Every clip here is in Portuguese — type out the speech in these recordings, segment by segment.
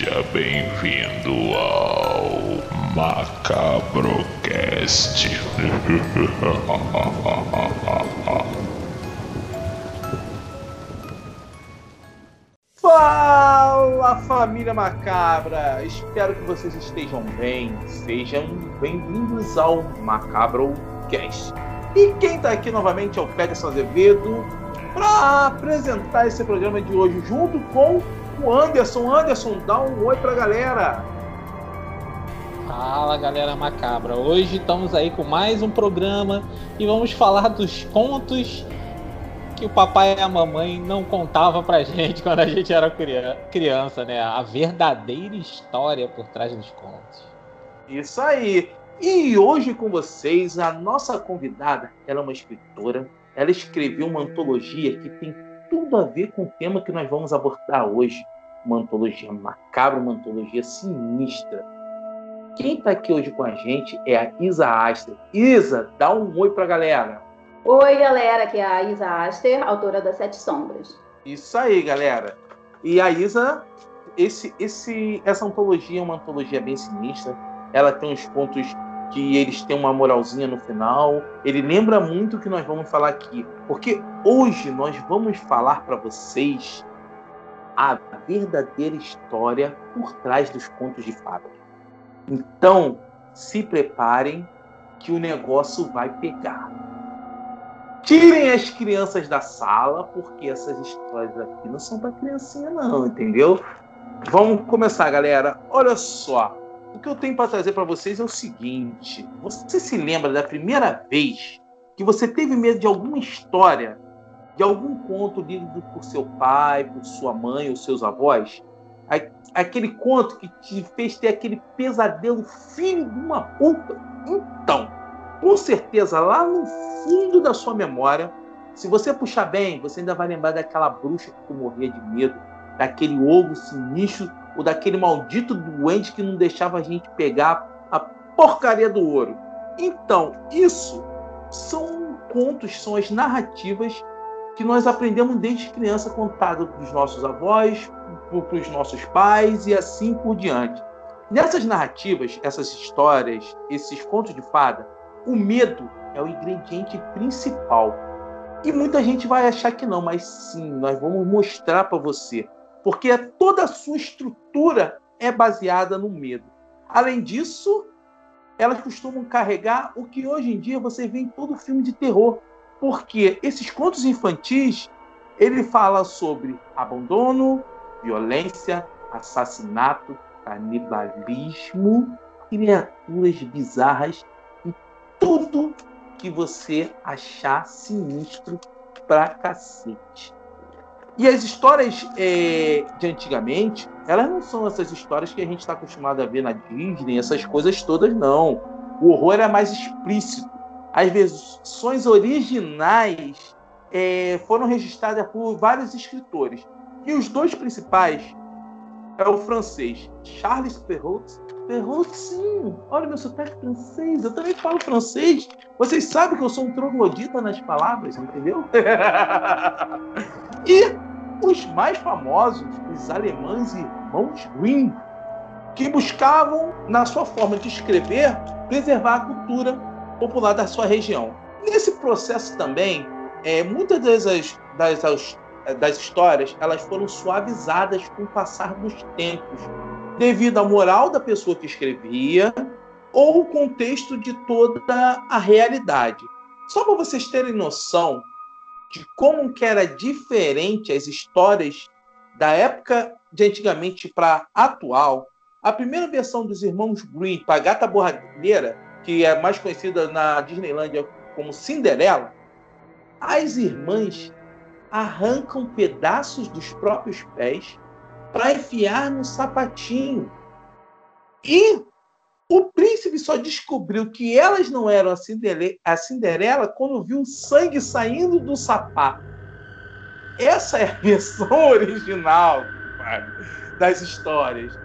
Seja bem-vindo ao Macabrocast. Fala família macabra! Espero que vocês estejam bem. Sejam bem-vindos ao Macabrocast. E quem está aqui novamente é o Peterson Azevedo para apresentar esse programa de hoje junto com o Anderson. Anderson, dá um oi pra galera. Fala galera macabra, hoje estamos aí com mais um programa e vamos falar dos contos que o papai e a mamãe não contavam pra gente quando a gente era criança, né? A verdadeira história por trás dos contos. Isso aí. E hoje com vocês, a nossa convidada, ela é uma escritora, ela escreveu uma antologia que tem tudo a ver com o tema que nós vamos abordar hoje. Uma antologia macabra, uma antologia sinistra. Quem está aqui hoje com a gente é a Isa Aster. Isa, dá um oi para a galera. Oi, galera, aqui é a Isa Aster, autora das Sete Sombras. Isso aí, galera. E a Isa, esse, esse, essa antologia é uma antologia bem sinistra. Ela tem uns pontos que eles têm uma moralzinha no final. Ele lembra muito o que nós vamos falar aqui, porque hoje nós vamos falar para vocês a verdadeira história por trás dos contos de fadas. Então, se preparem que o negócio vai pegar. Tirem as crianças da sala, porque essas histórias aqui não são para criancinha não, entendeu? Vamos começar, galera. Olha só, o que eu tenho para trazer para vocês é o seguinte: você se lembra da primeira vez que você teve medo de alguma história, de algum conto lido por seu pai, por sua mãe ou seus avós? Aquele conto que te fez ter aquele pesadelo filho de uma puta? Então, com certeza, lá no fundo da sua memória, se você puxar bem, você ainda vai lembrar daquela bruxa que tu morria de medo, daquele ovo sinistro ou daquele maldito doente que não deixava a gente pegar a porcaria do ouro. Então, isso são contos, são as narrativas que nós aprendemos desde criança contado para os nossos avós, para os nossos pais e assim por diante. Nessas narrativas, essas histórias, esses contos de fada, o medo é o ingrediente principal. E muita gente vai achar que não, mas sim, nós vamos mostrar para você porque toda a sua estrutura é baseada no medo. Além disso, elas costumam carregar o que hoje em dia você vê em todo filme de terror, porque esses contos infantis ele fala sobre abandono, violência, assassinato, canibalismo, criaturas bizarras e tudo que você achar sinistro pra cacete. E as histórias é, de antigamente, elas não são essas histórias que a gente está acostumado a ver na Disney, essas coisas todas, não. O horror era mais explícito. As versões originais é, foram registradas por vários escritores. E os dois principais é o francês Charles Perrault. Perrault, sim. Olha meu sotaque francês. Eu também falo francês. Vocês sabem que eu sou um troglodita nas palavras, entendeu? e os mais famosos, os alemães irmãos Grimm, que buscavam, na sua forma de escrever, preservar a cultura popular da sua região. Nesse processo também, é, muitas das, das, das histórias elas foram suavizadas com o passar dos tempos, devido à moral da pessoa que escrevia ou o contexto de toda a realidade. Só para vocês terem noção de como que era diferente as histórias da época de antigamente para atual, a primeira versão dos irmãos Green para Gata Borralheira, que é mais conhecida na Disneylandia como Cinderela, as irmãs arrancam pedaços dos próprios pés para enfiar no sapatinho. E o príncipe só descobriu que elas não eram a Cinderela quando viu sangue saindo do sapato. Essa é a versão original das histórias.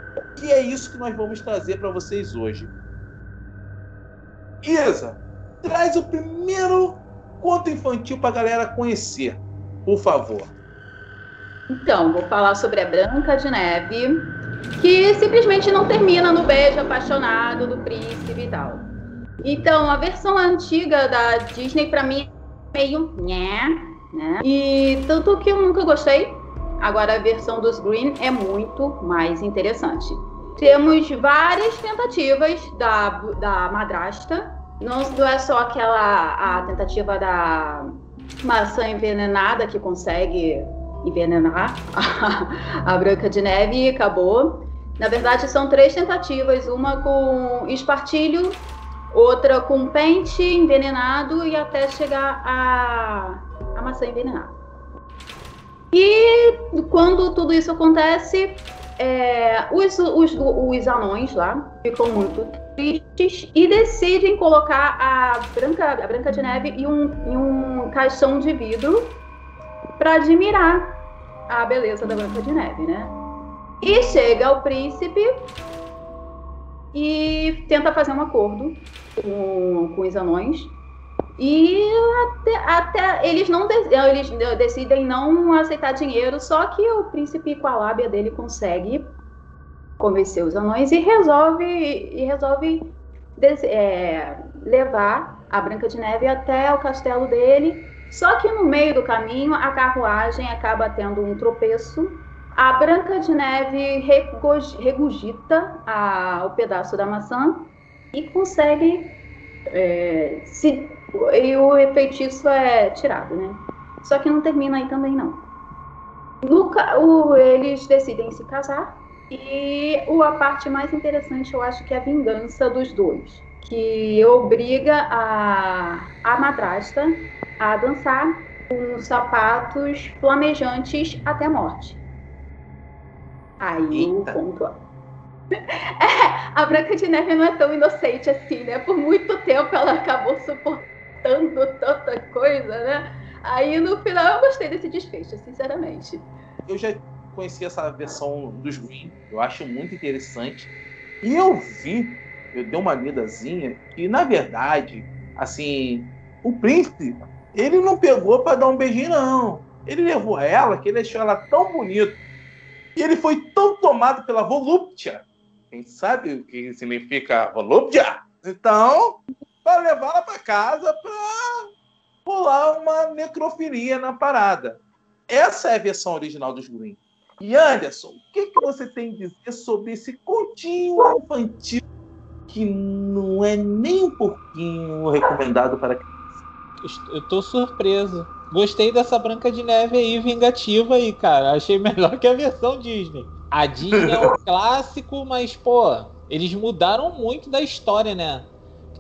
E é isso que nós vamos trazer para vocês hoje. Isa, traz o primeiro conto infantil para a galera conhecer, por favor. Então, vou falar sobre a Branca de Neve, que simplesmente não termina no beijo apaixonado do príncipe e tal. Então, a versão antiga da Disney, para mim, é meio né, né? E tanto que eu nunca gostei. Agora, a versão dos Green é muito mais interessante. Temos várias tentativas da, da madrasta. Não é só aquela a tentativa da maçã envenenada que consegue envenenar a, a Branca de Neve e acabou. Na verdade, são três tentativas: uma com espartilho, outra com pente envenenado e até chegar a, a maçã envenenada. E quando tudo isso acontece, é, os, os, os anões lá ficam muito tristes e decidem colocar a Branca, a Branca de Neve em um, em um caixão de vidro para admirar a beleza da Branca de Neve, né? E chega o príncipe e tenta fazer um acordo com, com os anões. E até, até eles não eles decidem não aceitar dinheiro, só que o príncipe com a lábia dele consegue convencer os anões e resolve e resolve é, levar a Branca de Neve até o castelo dele. Só que no meio do caminho a carruagem acaba tendo um tropeço a Branca de Neve regurgita o pedaço da maçã e consegue é, se, e o feitiço é tirado, né? Só que não termina aí também não. O, eles decidem se casar e a parte mais interessante eu acho que é a vingança dos dois, que obriga a, a madrasta a dançar com sapatos flamejantes até a morte. Aí Eita. o ponto é, a Branca de Neve não é tão inocente assim, né? Por muito tempo ela acabou suportando tanta coisa, né? Aí no final eu gostei desse desfecho, sinceramente. Eu já conheci essa versão dos Green, eu acho muito interessante. E eu vi, eu dei uma lidazinha, que na verdade, assim, o príncipe, ele não pegou para dar um beijinho, não. Ele levou ela, que ele achou ela tão bonita e ele foi tão tomado pela volúptia. Quem sabe o que significa volúptia? Então, para levá-la para casa para rolar uma necrofilia na parada. Essa é a versão original dos Green. E Anderson, o que, que você tem a dizer sobre esse continho infantil que não é nem um pouquinho recomendado para criança? Eu estou surpreso. Gostei dessa Branca de Neve aí, vingativa aí, cara. Achei melhor que a versão Disney. A Disney é um clássico, mas, pô, eles mudaram muito da história, né?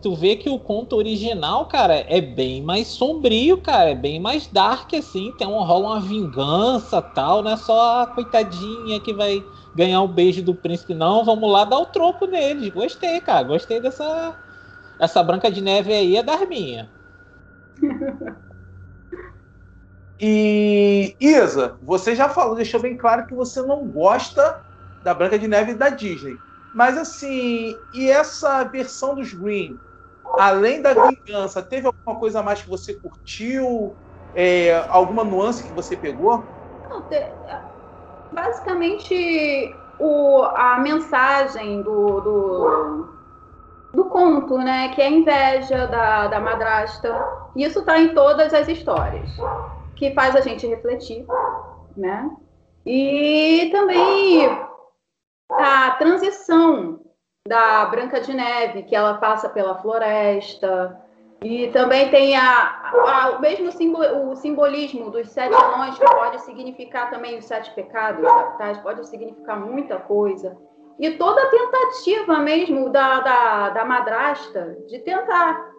Tu vê que o conto original, cara, é bem mais sombrio, cara. É bem mais dark, assim. Tem um, rola uma vingança tal, não é só a coitadinha que vai ganhar o beijo do príncipe, não. Vamos lá dar o troco neles. Gostei, cara. Gostei dessa. Essa Branca de Neve aí é das minhas. E Isa, você já falou, deixou bem claro que você não gosta da Branca de Neve da Disney. Mas assim, e essa versão dos Green, além da vingança, teve alguma coisa mais que você curtiu? É, alguma nuance que você pegou? Basicamente o, a mensagem do, do, do, conto, né? Que é a inveja da, da madrasta. Isso está em todas as histórias que faz a gente refletir, né? E também a transição da Branca de Neve, que ela passa pela floresta, e também tem a, a, o mesmo simbol, o simbolismo dos sete anões, que pode significar também os sete pecados capitais, pode significar muita coisa. E toda a tentativa mesmo da, da, da madrasta de tentar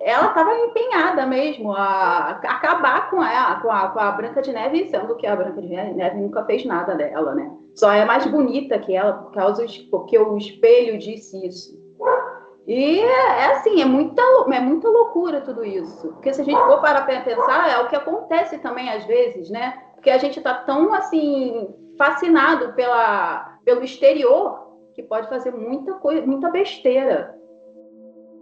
ela estava empenhada mesmo a, acabar com a, com, a, com a Branca de Neve, sendo que a Branca de Neve nunca fez nada dela, né? Só é mais bonita que ela, por causa porque o espelho disse isso. E é, assim, é muita, é muita loucura tudo isso. Porque se a gente for parar para pensar, é o que acontece também às vezes, né? Porque a gente está tão assim fascinado pela, pelo exterior que pode fazer muita coisa, muita besteira.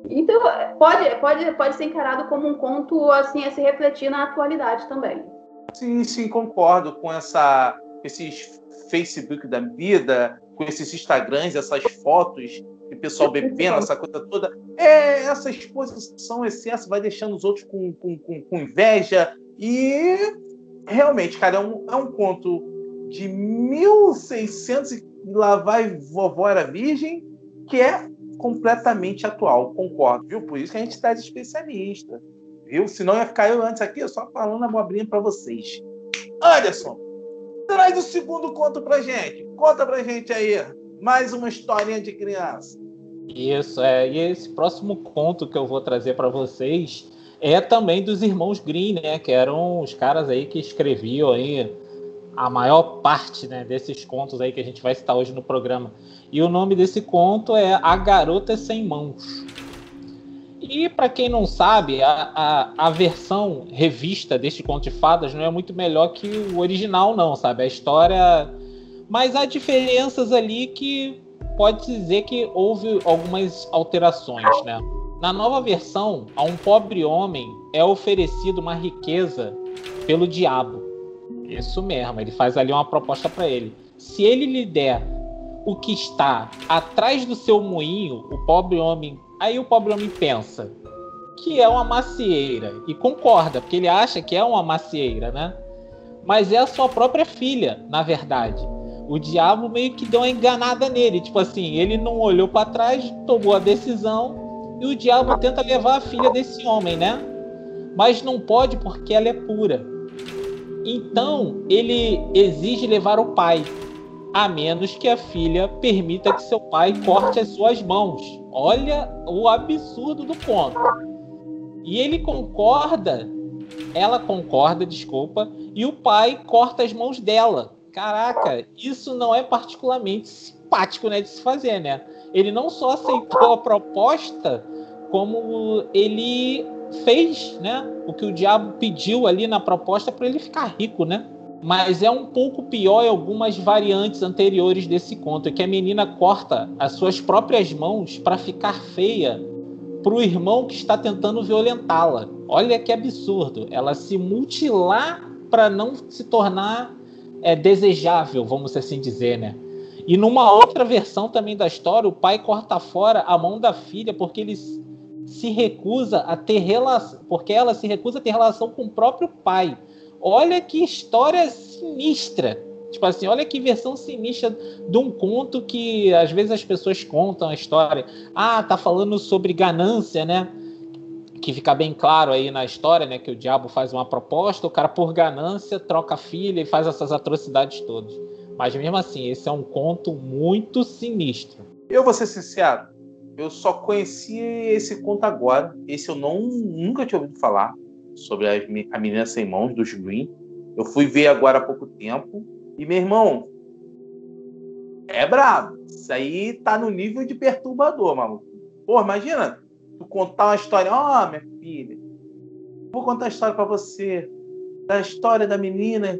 Então, pode, pode, pode ser encarado como um conto assim a se refletir na atualidade também. Sim, sim, concordo com essa esses Facebook da vida, com esses Instagrams, essas fotos o pessoal bebendo, essa coisa toda. É, essa exposição, excesso, vai deixando os outros com, com, com, com inveja. E realmente, cara, é um, é um conto de 1600 e lá vai vovó era virgem, que é completamente atual, concordo, viu? Por isso que a gente está de especialista, viu? Senão ia ficar eu antes aqui só falando abobrinha para vocês. Anderson, traz o segundo conto pra gente. Conta pra gente aí. Mais uma historinha de criança. Isso, é. E esse próximo conto que eu vou trazer para vocês é também dos irmãos Green, né? Que eram os caras aí que escreviam aí a maior parte né, desses contos aí que a gente vai citar hoje no programa. E o nome desse conto é A Garota Sem Mãos. E para quem não sabe, a, a, a, versão revista deste conto de fadas não é muito melhor que o original, não, sabe? A história. Mas há diferenças ali que pode dizer que houve algumas alterações, né? Na nova versão, a um pobre homem é oferecido uma riqueza pelo diabo. Isso mesmo, ele faz ali uma proposta para ele. Se ele lhe der o que está atrás do seu moinho, o pobre homem. Aí o pobre homem pensa que é uma macieira e concorda, porque ele acha que é uma macieira, né? Mas é a sua própria filha, na verdade. O diabo meio que deu uma enganada nele, tipo assim, ele não olhou para trás, tomou a decisão e o diabo tenta levar a filha desse homem, né? Mas não pode porque ela é pura. Então ele exige levar o pai, a menos que a filha permita que seu pai corte as suas mãos. Olha o absurdo do ponto. E ele concorda, ela concorda, desculpa, e o pai corta as mãos dela. Caraca, isso não é particularmente simpático né, de se fazer, né? Ele não só aceitou a proposta, como ele fez, né? O que o diabo pediu ali na proposta para ele ficar rico, né? Mas é um pouco pior em algumas variantes anteriores desse conto, que a menina corta as suas próprias mãos para ficar feia para o irmão que está tentando violentá-la. Olha que absurdo! Ela se mutilar para não se tornar é, desejável, vamos assim dizer, né? E numa outra versão também da história, o pai corta fora a mão da filha porque eles se recusa a ter relação, porque ela se recusa a ter relação com o próprio pai. Olha que história sinistra. Tipo assim, olha que versão sinistra de um conto que às vezes as pessoas contam a história. Ah, tá falando sobre ganância, né? Que fica bem claro aí na história, né? Que o diabo faz uma proposta, o cara por ganância troca a filha e faz essas atrocidades todas. Mas mesmo assim, esse é um conto muito sinistro. Eu vou ser sincero, eu só conheci esse conto agora. Esse eu não, nunca tinha ouvido falar sobre a menina sem mãos dos Green. Eu fui ver agora há pouco tempo. E, meu irmão, é brabo. Isso aí tá no nível de perturbador, maluco. Pô, imagina tu contar uma história. Ó, oh, minha filha, vou contar a história para você. Da história da menina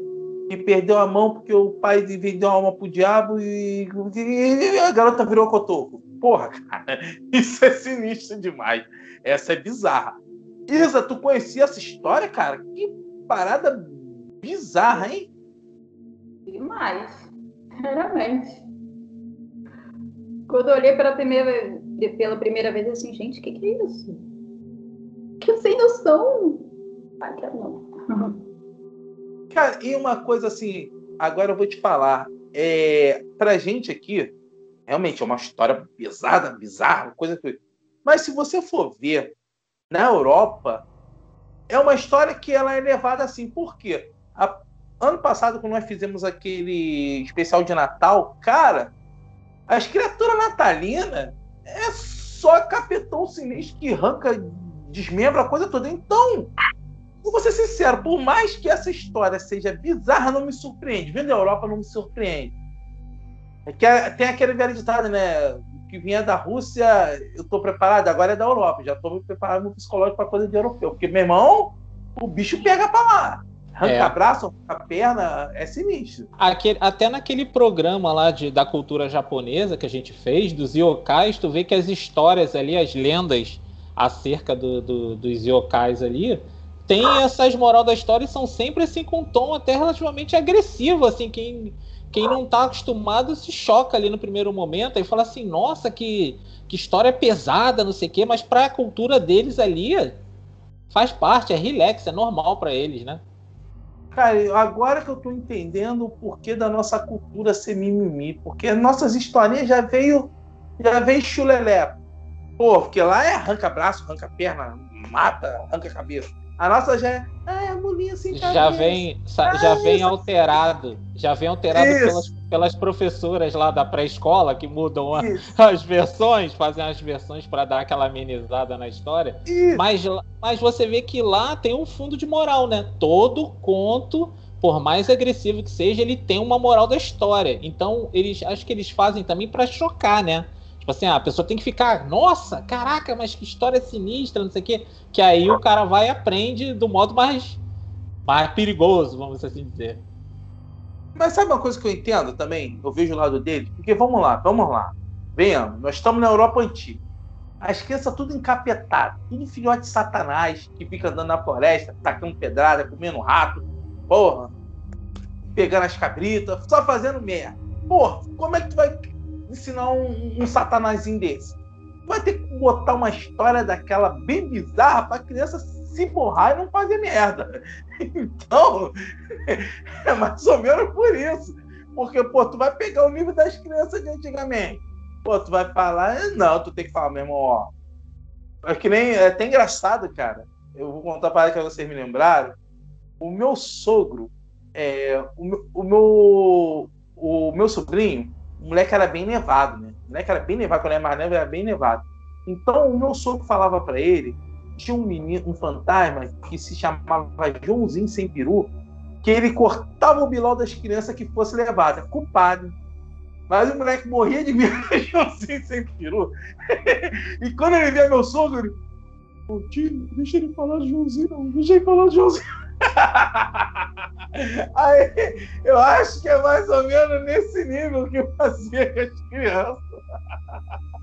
que perdeu a mão porque o pai vendeu a alma pro diabo e, e a garota virou cotoco. Porra, cara, isso é sinistro demais. Essa é bizarra. Isa, tu conhecia essa história, cara? Que parada bizarra, hein? Demais. Realmente. Quando eu olhei pela primeira, pela primeira vez, assim, gente, o que, que é isso? Que sem noção. Ah, quero não. Cara, e uma coisa assim, agora eu vou te falar. É, pra gente aqui, realmente é uma história pesada, bizarra, coisa que. Mas se você for ver na Europa, é uma história que ela é levada assim. Por quê? A... ano passado, quando nós fizemos aquele especial de Natal, cara, as criaturas natalinas é só capitão sinistro que arranca, desmembra a coisa toda. Então, vou ser sincero, por mais que essa história seja bizarra, não me surpreende. Vendo a Europa, não me surpreende. É que é, tem aquele velho ditado, né? Que vinha da Rússia, eu tô preparado, agora é da Europa. Já tô me preparando no psicológico para coisa de europeu. Porque, meu irmão, o bicho pega para lá. Arranca é. braço, arranca perna, é sinistro. Aquele, até naquele programa lá de, da cultura japonesa que a gente fez, dos yokais, tu vê que as histórias ali, as lendas acerca do, do, dos yokais ali, tem essas moral da história e são sempre assim com um tom até relativamente agressivo, assim, quem quem não está acostumado se choca ali no primeiro momento e fala assim, nossa, que, que história pesada, não sei o quê, mas para a cultura deles ali faz parte, é relax, é normal para eles, né? Cara, agora que eu tô entendendo o porquê da nossa cultura ser mimimi, porque nossas historinhas já veio já veio chulelé. Pô, porque lá é arranca braço, arranca perna, mata, arranca cabeça. A nossa já é, ah, é mulinha sem cabeça. Já vem, ah, já vem isso. alterado, já vem alterado pelas, pelas professoras lá da pré-escola que mudam a, as versões, fazem as versões para dar aquela amenizada na história. Mas, mas você vê que lá tem um fundo de moral, né? Todo conto, por mais agressivo que seja, ele tem uma moral da história. Então, eles acho que eles fazem também para chocar, né? Tipo assim, a pessoa tem que ficar, nossa, caraca, mas que história sinistra, não sei o quê. Que aí o cara vai e aprende do modo mais, mais perigoso, vamos assim dizer. Mas sabe uma coisa que eu entendo também? Eu vejo o lado dele? Porque vamos lá, vamos lá. Venhamos, nós estamos na Europa antiga. As crianças tudo encapetado, tudo filhote de satanás, que fica andando na floresta, tacando pedrada, comendo rato, porra, pegando as cabritas, só fazendo merda. Porra, como é que tu vai ensinar um, um satanazinho desse? Vai ter que botar uma história daquela bem bizarra pra criança se borrar e não fazer merda. Então, é mais ou menos por isso. Porque, pô, tu vai pegar o nível das crianças de antigamente. Pô, tu vai falar, não, tu tem que falar mesmo, ó. É que nem, é até engraçado, cara. Eu vou contar para que vocês me lembraram. O meu sogro, é, o, o meu, o meu sobrinho, o moleque era bem nevado, né? O moleque era bem nevado, quando era mais neve, era bem nevado. Então, o meu sogro falava para ele, tinha um menino, um fantasma, que se chamava Joãozinho Sem Peru, que ele cortava o biló das crianças que fosse levada. Culpado. Mas o moleque morria de medo de Joãozinho Sem Peru. e quando ele via meu sogro, ele... Ô tio, deixa ele falar de Joãozinho, não. Deixa ele falar de Joãozinho. Aí, eu acho que é mais ou menos nesse nível que fazia as crianças.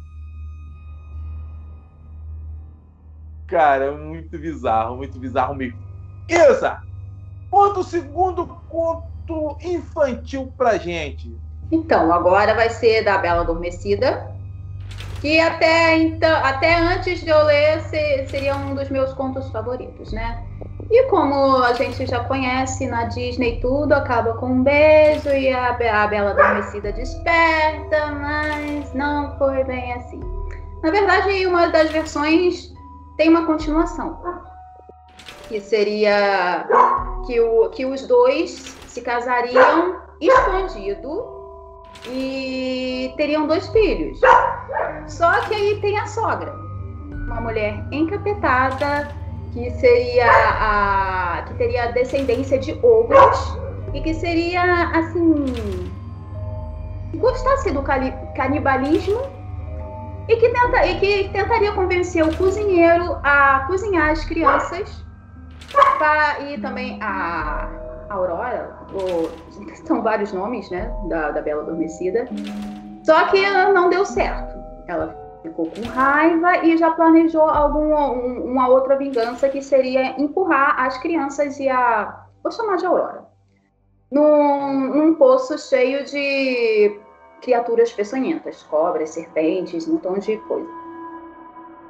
Cara, muito bizarro, muito bizarro mesmo. Isa, conta o segundo conto infantil pra gente. Então, agora vai ser da Bela Adormecida, que até, então, até antes de eu ler seria um dos meus contos favoritos, né? E como a gente já conhece, na Disney tudo acaba com um beijo e a, a Bela Adormecida desperta, mas não foi bem assim. Na verdade, uma das versões tem uma continuação, que seria que, o, que os dois se casariam escondido e teriam dois filhos. Só que aí tem a sogra, uma mulher encapetada que seria a que teria descendência de ogros e que seria assim gostasse do canibalismo e que, tenta, e que tentaria convencer o cozinheiro a cozinhar as crianças pra, e também a Aurora, ou, são vários nomes, né, da, da Bela Adormecida. Só que não deu certo. Ela ficou com raiva e já planejou alguma um, uma outra vingança que seria empurrar as crianças e a. Vou chamar de Aurora. Num, num poço cheio de criaturas peçonhentas, cobras, serpentes, um montão de coisa.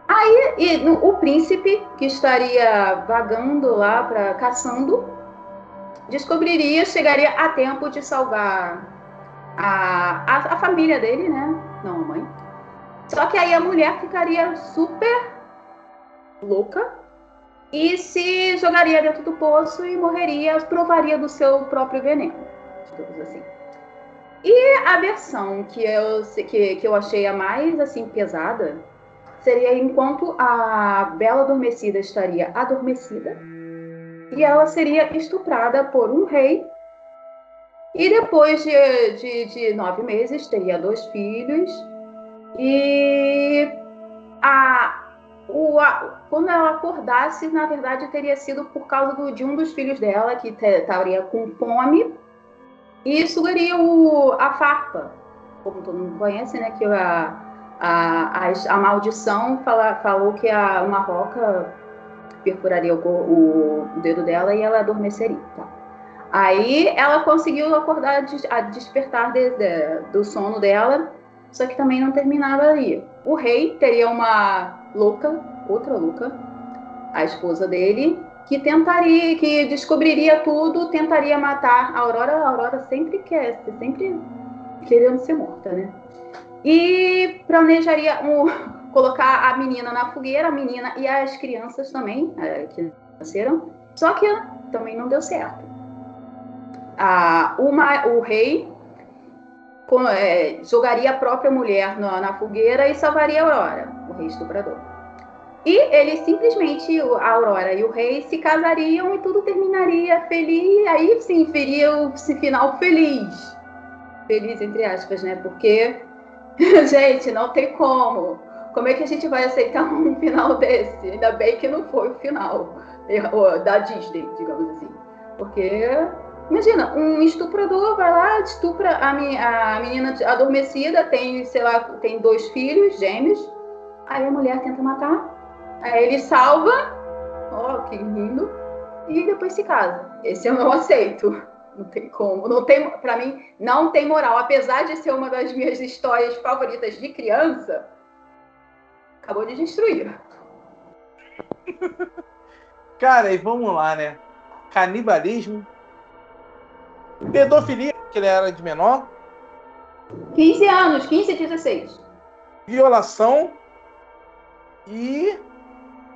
Aí e, no, o príncipe, que estaria vagando lá, para caçando, descobriria, chegaria a tempo de salvar a, a, a família dele, né? Não a mãe só que aí a mulher ficaria super louca e se jogaria dentro do poço e morreria, provaria do seu próprio veneno, digamos assim. E a versão que eu, que, que eu achei a mais assim pesada seria enquanto a Bela Adormecida estaria adormecida e ela seria estuprada por um rei. E depois de, de, de nove meses teria dois filhos e a, o, a, quando ela acordasse, na verdade, teria sido por causa do, de um dos filhos dela, que estaria com fome, e sugaria o, a farpa. Como todo mundo conhece, né? Que a, a, a, maldição fala, falou que a, uma roca perfuraria o, o, o, dedo dela e ela adormeceria. Tá? Aí ela conseguiu acordar, a despertar de, de, do sono dela, só que também não terminava ali. O rei teria uma louca, outra louca, a esposa dele, que tentaria, que descobriria tudo, tentaria matar a Aurora. A Aurora sempre quer, sempre querendo ser morta, né? E planejaria um, colocar a menina na fogueira, a menina e as crianças também, é, que nasceram. Só que também não deu certo. Ah, uma, o rei é, jogaria a própria mulher na, na, fogueira e salvaria a Aurora, o rei estuprador. E ele simplesmente, a Aurora e o rei, se casariam e tudo terminaria feliz. Aí sim, veria esse final feliz. Feliz, entre aspas, né? Porque, gente, não tem como. Como é que a gente vai aceitar um final desse? Ainda bem que não foi o final da Disney, digamos assim. Porque, imagina, um estuprador vai lá, estupra a, a menina adormecida, tem, sei lá, tem dois filhos gêmeos, aí a mulher tenta matar, aí ele salva, ó, oh, que lindo, e depois se casa. Esse eu não aceito. Não tem como. Não tem, para mim, não tem moral. Apesar de ser uma das minhas histórias favoritas de criança, acabou de destruir. Cara, e vamos lá, né? Canibalismo. Pedofilia, que ele era de menor. 15 anos, 15 e 16. Violação. E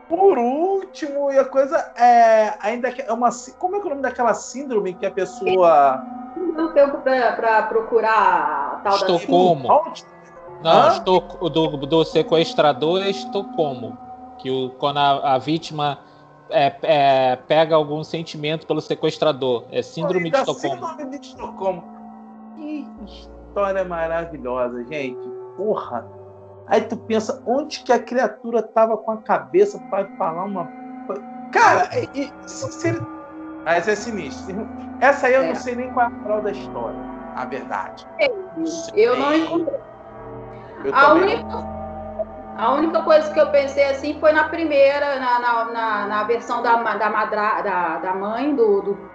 por último, e a coisa é ainda é uma como é, que é o nome daquela síndrome que a pessoa não tempo para procurar a tal Estocolmo. da não, Estoc... do, do sequestrador é Estocolmo. Que o, quando a, a vítima é, é, pega algum sentimento pelo sequestrador. É síndrome de Estocolmo. Síndrome de Estocolmo. Que história maravilhosa, gente. Porra. Aí tu pensa, onde que a criatura tava com a cabeça para falar uma. Cara, e, e, mas é sinistro. Essa aí eu é. não sei nem qual é a moral da história, a verdade. Eu não encontrei. A única, a única coisa que eu pensei assim foi na primeira, na, na, na, na versão da, da, madra, da, da mãe do, do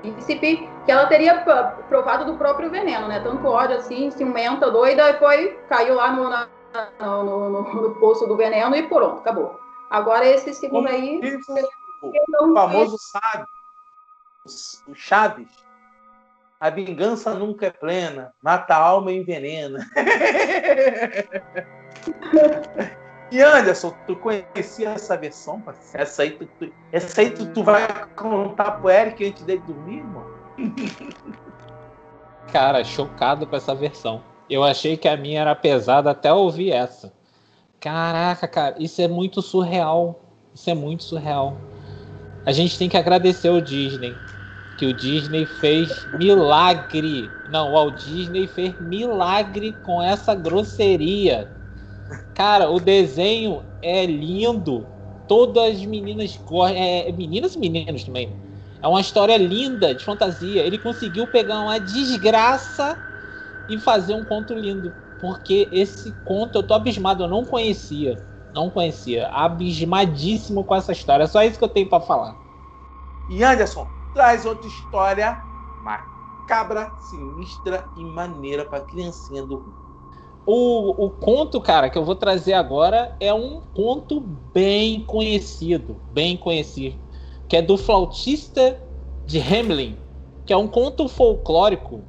príncipe, que ela teria provado do próprio veneno, né? Tanto ódio assim, ciumenta, doida, e foi, caiu lá no, na, no, no, no, poço do veneno e pronto, acabou. Agora esse segundo aí. O famoso sábio, o Chaves, a vingança nunca é plena, mata a alma e envenena. e Anderson, tu conhecia essa versão, parceiro? Essa aí tu, tu, essa aí tu, tu vai contar pro Eric antes dele dormir, irmão? Cara, chocado com essa versão. Eu achei que a minha era pesada até ouvir essa. Caraca, cara, isso é muito surreal. Isso é muito surreal. A gente tem que agradecer o Disney que o Disney fez milagre. Não, o Walt Disney fez milagre com essa grosseria. Cara, o desenho é lindo. Todas as meninas é, meninas e meninos também. É uma história linda de fantasia. Ele conseguiu pegar uma desgraça e fazer um conto lindo. Porque esse conto eu tô abismado, eu não conhecia. Não conhecia. Abismadíssimo com essa história. É só isso que eu tenho para falar. E Anderson, traz outra história macabra, sinistra e maneira para criancinha dormir. O, o conto, cara, que eu vou trazer agora é um conto bem conhecido, bem conhecido, que é do flautista de Hamelin, que é um conto folclórico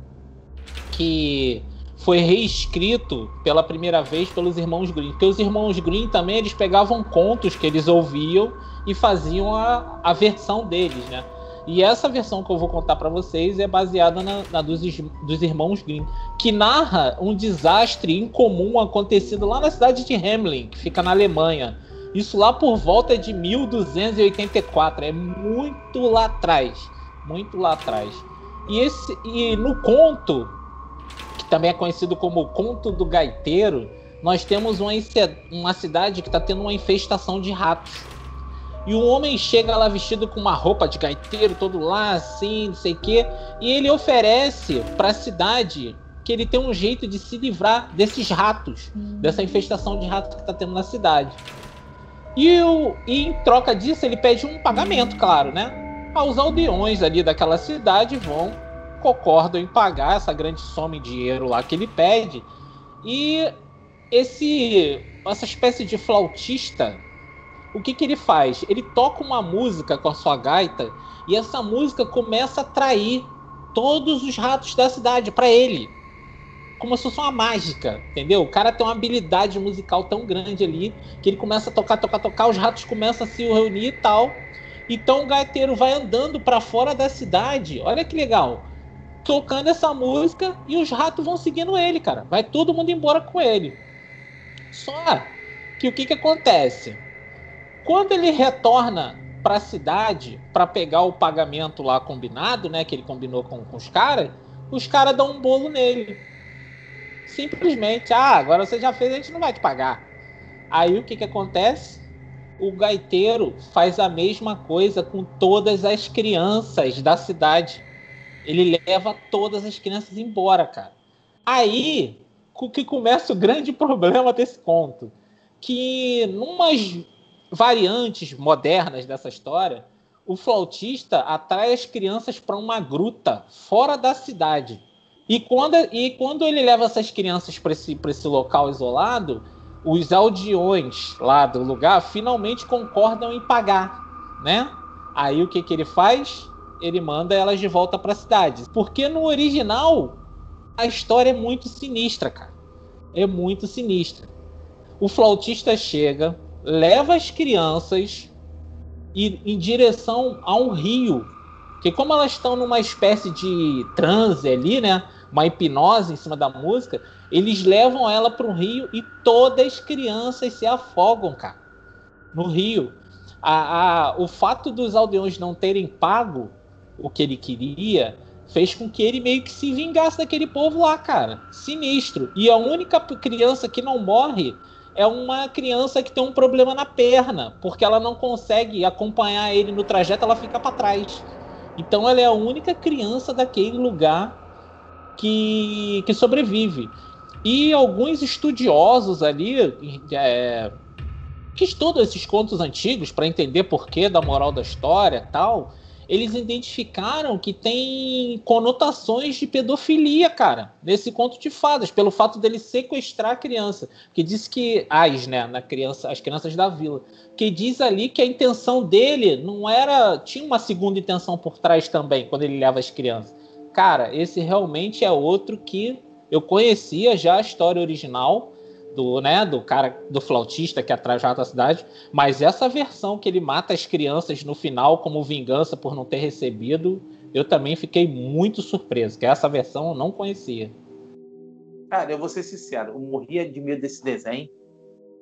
que foi reescrito pela primeira vez pelos irmãos Grimm. Porque os irmãos Grimm também eles pegavam contos que eles ouviam e faziam a, a versão deles, né? E essa versão que eu vou contar para vocês é baseada na, na dos, dos, irmãos Grimm, que narra um desastre incomum acontecido lá na cidade de Hamelin, que fica na Alemanha. Isso lá por volta de 1284, é muito lá atrás, muito lá atrás. E esse e no conto, que também é conhecido como Conto do Gaiteiro, nós temos uma, uma cidade que está tendo uma infestação de ratos. E um homem chega lá vestido com uma roupa de gaiteiro, todo lá, assim, não sei o quê. E ele oferece para a cidade que ele tem um jeito de se livrar desses ratos, dessa infestação de ratos que está tendo na cidade. E, o, e em troca disso, ele pede um pagamento, claro, né? Os aldeões ali daquela cidade vão, concordam em pagar essa grande soma em dinheiro lá que ele pede. E esse essa espécie de flautista, o que, que ele faz? Ele toca uma música com a sua gaita e essa música começa a atrair todos os ratos da cidade para ele. Como se fosse uma mágica, entendeu? O cara tem uma habilidade musical tão grande ali que ele começa a tocar, tocar, tocar, os ratos começam a se reunir e tal. Então o gaiteiro vai andando para fora da cidade. Olha que legal. Tocando essa música e os ratos vão seguindo ele, cara. Vai todo mundo embora com ele. Só que o que, que acontece? Quando ele retorna para a cidade para pegar o pagamento lá combinado, né? Que ele combinou com, com os caras, os caras dão um bolo nele. Simplesmente, ah, agora você já fez, a gente não vai te pagar. Aí o que, que acontece? O gaiteiro faz a mesma coisa com todas as crianças da cidade. Ele leva todas as crianças embora, cara. Aí que começa o grande problema desse conto. Que numas variantes modernas dessa história, o flautista atrai as crianças para uma gruta fora da cidade. E quando, e quando ele leva essas crianças para esse, esse local isolado, os aldeões lá do lugar finalmente concordam em pagar, né? Aí o que, que ele faz? Ele manda elas de volta para a cidade. Porque no original a história é muito sinistra, cara. É muito sinistra. O flautista chega, leva as crianças e, em direção a um rio. Que como elas estão numa espécie de transe ali, né? Uma hipnose em cima da música, eles levam ela para um rio e todas as crianças se afogam, cara. No rio. A, a, o fato dos aldeões não terem pago o que ele queria fez com que ele meio que se vingasse daquele povo lá, cara. Sinistro. E a única criança que não morre é uma criança que tem um problema na perna, porque ela não consegue acompanhar ele no trajeto, ela fica para trás. Então ela é a única criança daquele lugar que, que sobrevive. E alguns estudiosos ali é, que estudam esses contos antigos para entender porquê da moral da história tal, eles identificaram que tem conotações de pedofilia, cara, nesse conto de fadas, pelo fato dele sequestrar a criança. Que diz que. As, né? Na criança, as crianças da vila. Que diz ali que a intenção dele não era. Tinha uma segunda intenção por trás também, quando ele leva as crianças. Cara, esse realmente é outro que eu conhecia já a história original do, né, do cara, do flautista que atrai o da cidade, mas essa versão que ele mata as crianças no final como vingança por não ter recebido, eu também fiquei muito surpreso, que essa versão eu não conhecia. Cara, eu vou ser sincero, eu morria de medo desse desenho,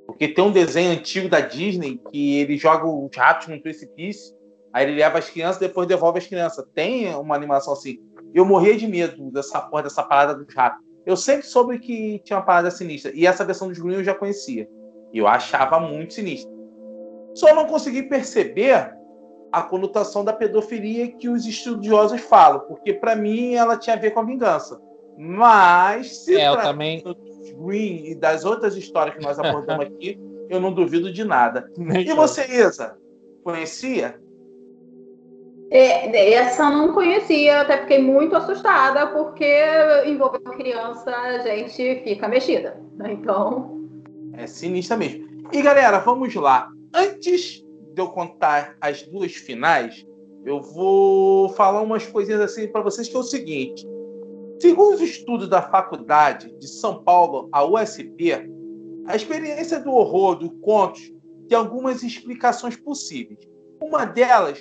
porque tem um desenho antigo da Disney que ele joga os ratos no precipício, aí ele leva as crianças depois devolve as crianças. Tem uma animação assim. Eu morria de medo dessa porra, dessa parada dos ratos. Eu sempre soube que tinha uma parada sinistra. E essa versão dos Green eu já conhecia. E eu achava muito sinistra. Só não consegui perceber a conotação da pedofilia que os estudiosos falam, porque para mim ela tinha a ver com a vingança. Mas se é, também dos Green e das outras histórias que nós abordamos aqui, eu não duvido de nada. e você, Isa, conhecia? É, essa eu não conhecia, até fiquei muito assustada, porque envolveu criança, a gente fica mexida. Então. É sinistra mesmo. E galera, vamos lá. Antes de eu contar as duas finais, eu vou falar umas coisinhas assim para vocês que é o seguinte. Segundo os estudos da Faculdade de São Paulo, a USP, a experiência do horror do contos tem algumas explicações possíveis. Uma delas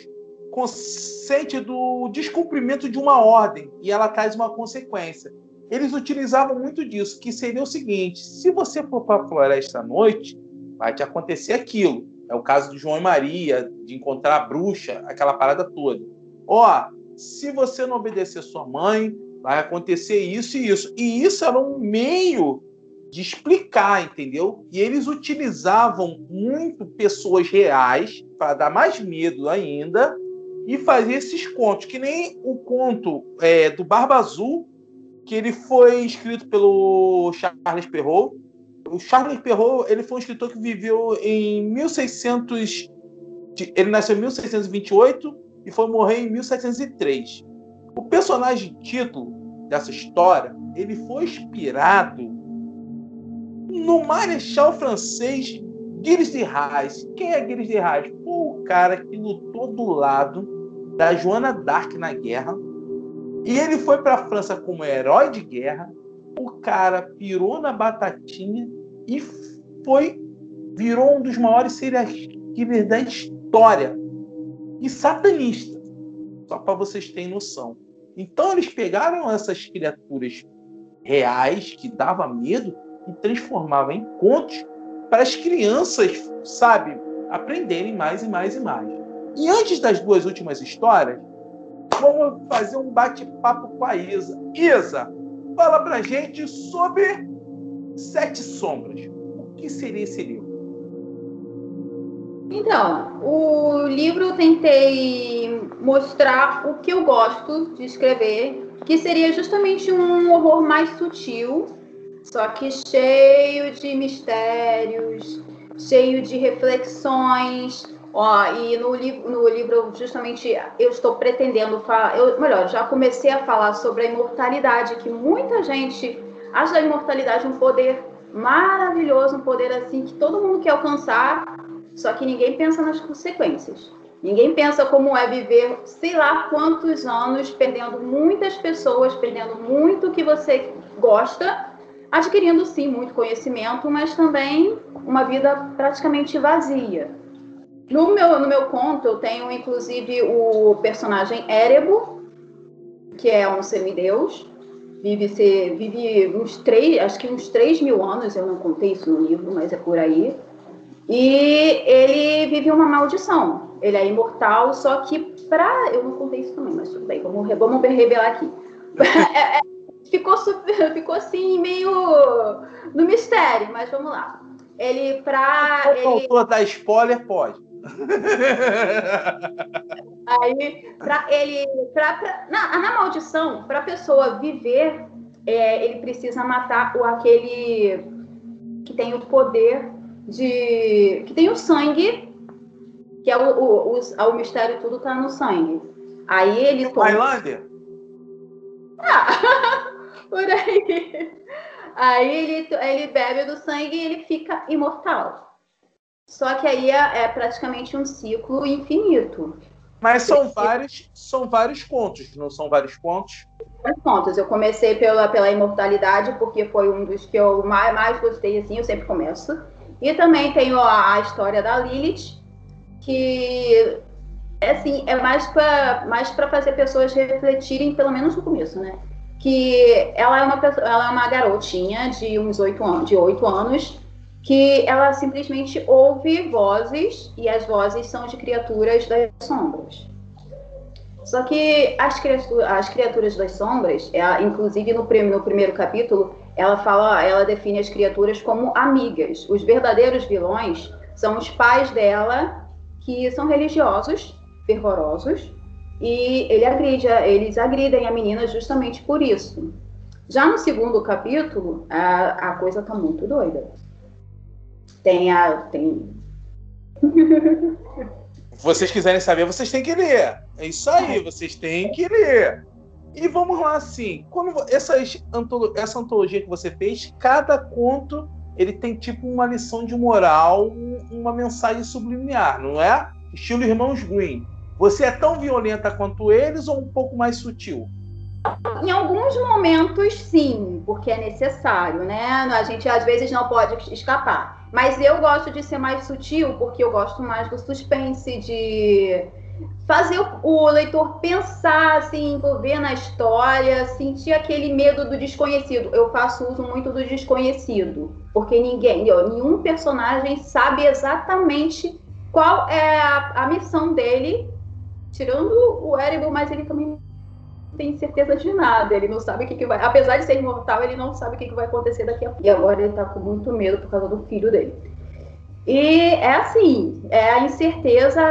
consciente do descumprimento de uma ordem e ela traz uma consequência. Eles utilizavam muito disso, que seria o seguinte: se você for para a floresta à noite, vai te acontecer aquilo. É o caso de João e Maria, de encontrar a bruxa, aquela parada toda. Ó, se você não obedecer sua mãe, vai acontecer isso e isso. E isso era um meio de explicar, entendeu? E eles utilizavam muito pessoas reais para dar mais medo ainda e fazia esses contos, que nem o conto é, do Barba Azul, que ele foi escrito pelo Charles Perrault. o Charles Perrault ele foi um escritor que viveu em 1600. Ele nasceu em 1628 e foi morrer em 1703. O personagem título dessa história ele foi inspirado no marechal francês Gilles de Rais. Quem é Gilles de? Foi o cara que lutou do lado da Joana d'Arc na guerra. E ele foi para a França como herói de guerra. O cara pirou na batatinha e foi virou um dos maiores serial killers da história. E satanista. Só para vocês terem noção. Então eles pegaram essas criaturas reais que dava medo e transformavam em contos para as crianças, sabe, aprenderem mais e mais e mais. E antes das duas últimas histórias, vamos fazer um bate-papo com a Isa. Isa, fala pra gente sobre Sete Sombras. O que seria esse livro? Então, o livro eu tentei mostrar o que eu gosto de escrever, que seria justamente um horror mais sutil, só que cheio de mistérios, cheio de reflexões. Ó, e no, li no livro, justamente, eu estou pretendendo falar, eu, melhor, já comecei a falar sobre a imortalidade, que muita gente acha a imortalidade um poder maravilhoso, um poder assim que todo mundo quer alcançar, só que ninguém pensa nas consequências. Ninguém pensa como é viver, sei lá quantos anos, perdendo muitas pessoas, perdendo muito que você gosta, adquirindo sim muito conhecimento, mas também uma vida praticamente vazia. No meu, no meu conto, eu tenho inclusive o personagem Erebo, que é um semideus, vive, se, vive uns três, acho que uns 3 mil anos, eu não contei isso no livro, mas é por aí. E ele vive uma maldição. Ele é imortal, só que pra. Eu não contei isso também, mas tudo bem, vamos, vamos revelar aqui. é, é, ficou, ficou assim, meio no mistério, mas vamos lá. Ele, pra. Se ele... dar spoiler, pode. Aí, pra ele. Pra, pra, na, na maldição, para a pessoa viver, é, ele precisa matar o, aquele que tem o poder de. que tem o sangue, que é o, o, o, o mistério tudo tá no sangue. Aí ele toma. Highlander? Ah, por aí. Aí ele, ele bebe do sangue e ele fica imortal. Só que aí é, é praticamente um ciclo infinito. Mas são vários, são vários contos, não são vários contos? Vários contos. Eu comecei pela, pela imortalidade, porque foi um dos que eu mais, mais gostei, assim, eu sempre começo. E também tenho a, a história da Lilith, que assim, é mais para mais fazer pessoas refletirem, pelo menos no começo, né? Que ela é uma, pessoa, ela é uma garotinha de uns oito anos, de 8 anos, que ela simplesmente ouve vozes, e as vozes são de criaturas das sombras. Só que as, criaturas, as criaturas das sombras, ela, inclusive no, no primeiro capítulo, ela fala, ela define as criaturas como amigas. Os verdadeiros vilões são os pais dela, que são religiosos, fervorosos, e ele agride, eles agridem a menina justamente por isso. Já no segundo capítulo, a, a coisa tá muito doida. Tem a. Tem. vocês quiserem saber, vocês têm que ler. É isso aí, é. vocês têm que ler. E vamos lá, assim, quando essas, essa antologia que você fez, cada conto ele tem tipo uma lição de moral, uma mensagem subliminar, não é? Estilo Irmãos Green. Você é tão violenta quanto eles ou um pouco mais sutil? Em alguns momentos, sim, porque é necessário, né? A gente às vezes não pode escapar. Mas eu gosto de ser mais sutil porque eu gosto mais do suspense, de fazer o, leitor pensar, se assim, envolver na história, sentir aquele medo do desconhecido. Eu faço uso muito do desconhecido, porque ninguém, nenhum personagem sabe exatamente qual é a, a missão dele, tirando o Erebor, mas ele também não tem certeza de nada. Ele não sabe o que, que vai. Apesar de ser imortal, ele não sabe o que, que vai acontecer daqui a pouco. E agora ele tá com muito medo por causa do filho dele. E é assim, é a incerteza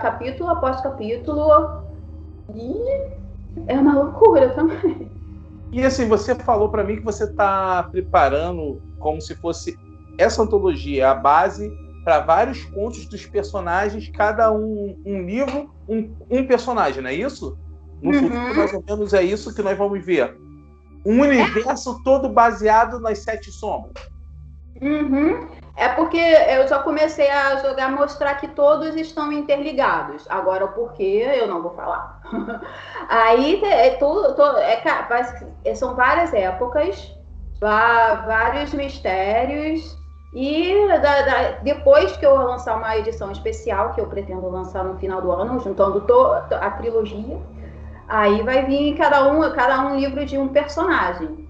capítulo após capítulo. E é uma loucura também. E assim, você falou para mim que você está preparando como se fosse essa antologia a base para vários contos dos personagens, cada um um livro, um, um personagem, não é isso? No Uhum. futuro, mais ou menos, é isso que nós vamos ver. Um universo todo baseado nas sete sombras. Uhum. É porque eu já comecei a jogar, mostrar que todos estão interligados. Agora, o porquê, eu não vou falar. Aí é tudo, to- é, vai- são várias épocas, vários mistérios. E da- da- depois que eu lançar uma edição especial, que eu pretendo lançar no final do ano, juntando to- a trilogia, aí vai vir cada um, cada um livro de um personagem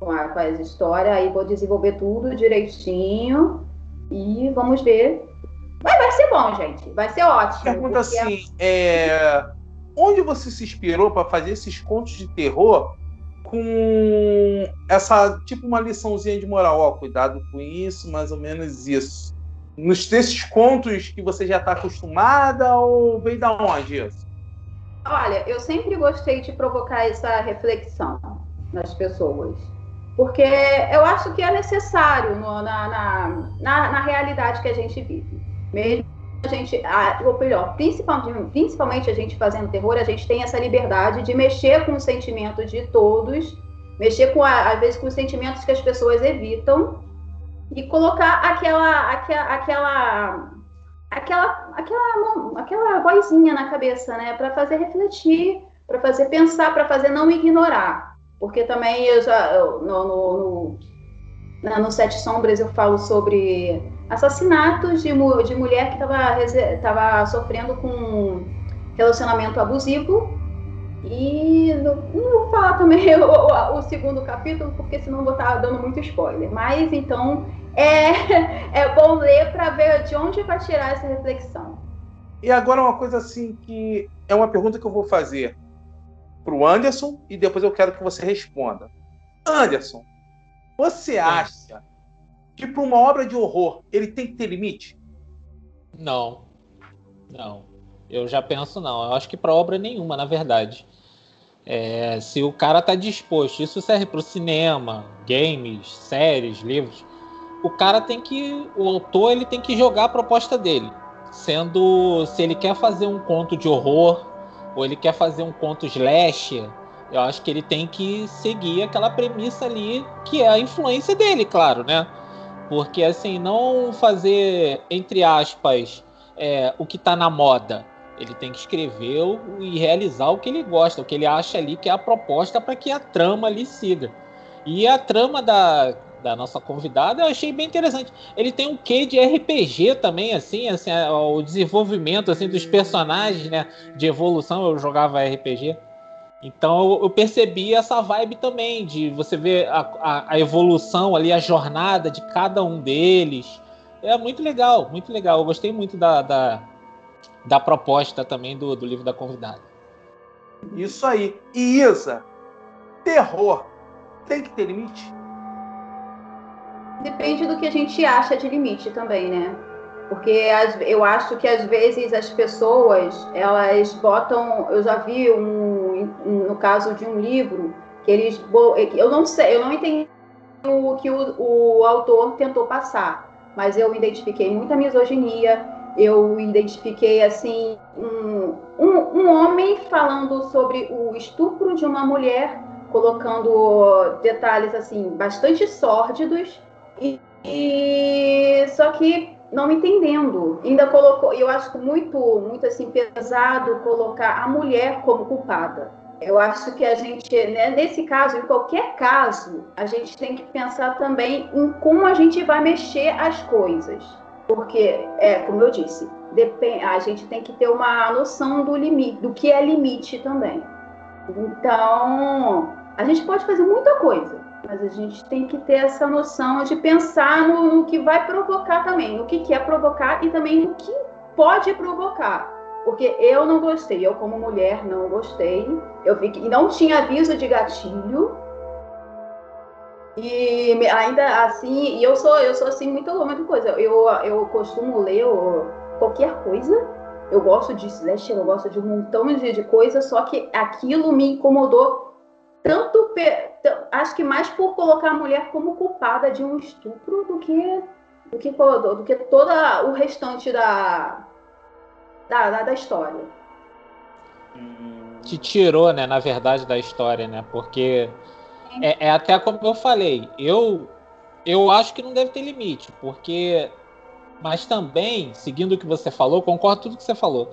com, a, com as histórias, aí vou desenvolver tudo direitinho e vamos ver. Vai, vai ser bom, gente. Vai ser ótimo. Pergunta porque assim: é, onde você se inspirou para fazer esses contos de terror com essa tipo uma liçãozinha de moral? Ó, cuidado com isso, mais ou menos isso. Nos desses contos que você já está acostumada ou veio da onde isso? Olha, eu sempre gostei de provocar essa reflexão nas pessoas. Porque eu acho que é necessário no- na, na, na, na realidade que a gente vive. Mesmo a gente, a, ou melhor, principalmente, principalmente a gente fazendo terror, a gente tem essa liberdade de mexer com os sentimentos de todos, mexer com, a- às vezes, com os sentimentos que as pessoas evitam e colocar aquela, aquela, aquela aquela, aquela, aquela vozinha na cabeça, né? Para fazer refletir, para fazer pensar, para fazer não ignorar. Porque também eu já eu, no, no, no, na- no Sete Sombras eu falo sobre assassinatos de, de mulher que estava sofrendo com relacionamento abusivo. E não, não vou falar também o, o- o segundo capítulo, porque senão vou estar dando muito spoiler. Mas então é, é bom ler para ver de onde vai tirar essa reflexão. E agora uma coisa assim que é uma pergunta que eu vou fazer para o Anderson e depois eu quero que você responda. Anderson, você acha que para uma obra de horror ele tem que ter limite? Não. Não. Eu já penso não. Eu acho que para obra nenhuma, na verdade. É, se o cara tá disposto, isso serve para o cinema, games, séries, livros. O cara tem que, o autor, ele tem que jogar a proposta dele, sendo se ele quer fazer um conto de horror ou ele quer fazer um conto slasher, eu acho que ele tem que seguir aquela premissa ali que é a influência dele, claro, né? Porque assim, não fazer entre aspas é, o que tá na moda. Ele tem que escrever e realizar o que ele gosta, o que ele acha ali que é a proposta para que a trama ali siga. E a trama da, da nossa convidada eu achei bem interessante. Ele tem um quê de RPG também, assim, assim, a- o desenvolvimento assim dos personagens, né, de evolução. Eu jogava RPG. Então eu- percebi essa vibe também, de você ver a, a- a evolução ali, a jornada de cada um deles. É muito legal, muito legal. Eu gostei muito da, da, da proposta também do, do livro da convidada. Isso aí. E Isa, terror tem que ter limite? Depende do que a gente acha de limite também, né? Porque eu acho que às vezes as pessoas elas botam. Eu já vi um, no caso de um livro que eles. Eu não sei, eu não entendi o que o, o autor tentou passar, mas eu identifiquei muita misoginia. Eu identifiquei assim um, um, um homem falando sobre o estupro de uma mulher, colocando detalhes assim bastante sórdidos e, e- só que não entendendo. Ainda colocou, eu acho muito, muito assim pesado colocar a mulher como culpada. Eu acho que a gente, né, nesse caso, em qualquer caso, a gente tem que pensar também em como a gente vai mexer as coisas. Porque, é, como eu disse, a gente tem que ter uma noção do limite, do que é limite também. Então, a gente pode fazer muita coisa, mas a gente tem que ter essa noção de pensar no, no que vai provocar também, no que quer provocar e também no que pode provocar. Porque eu não gostei, eu como mulher não gostei. Eu vi que não tinha aviso de gatilho. E ainda assim, e eu sou, eu sou assim muito muita coisa. Eu, eu costumo ler o- qualquer coisa. Eu gosto de slasher, eu gosto de um montão de, de coisa, só que aquilo me incomodou tanto acho que mais por colocar a mulher como culpada de um estupro do que do que, do que todo o restante da, da, da, da história. Te tirou, né, na verdade, da história, né? Porque é, é, até como eu falei, eu, eu acho que não deve ter limite, porque. Mas também, seguindo o que você falou, concordo com tudo que você falou.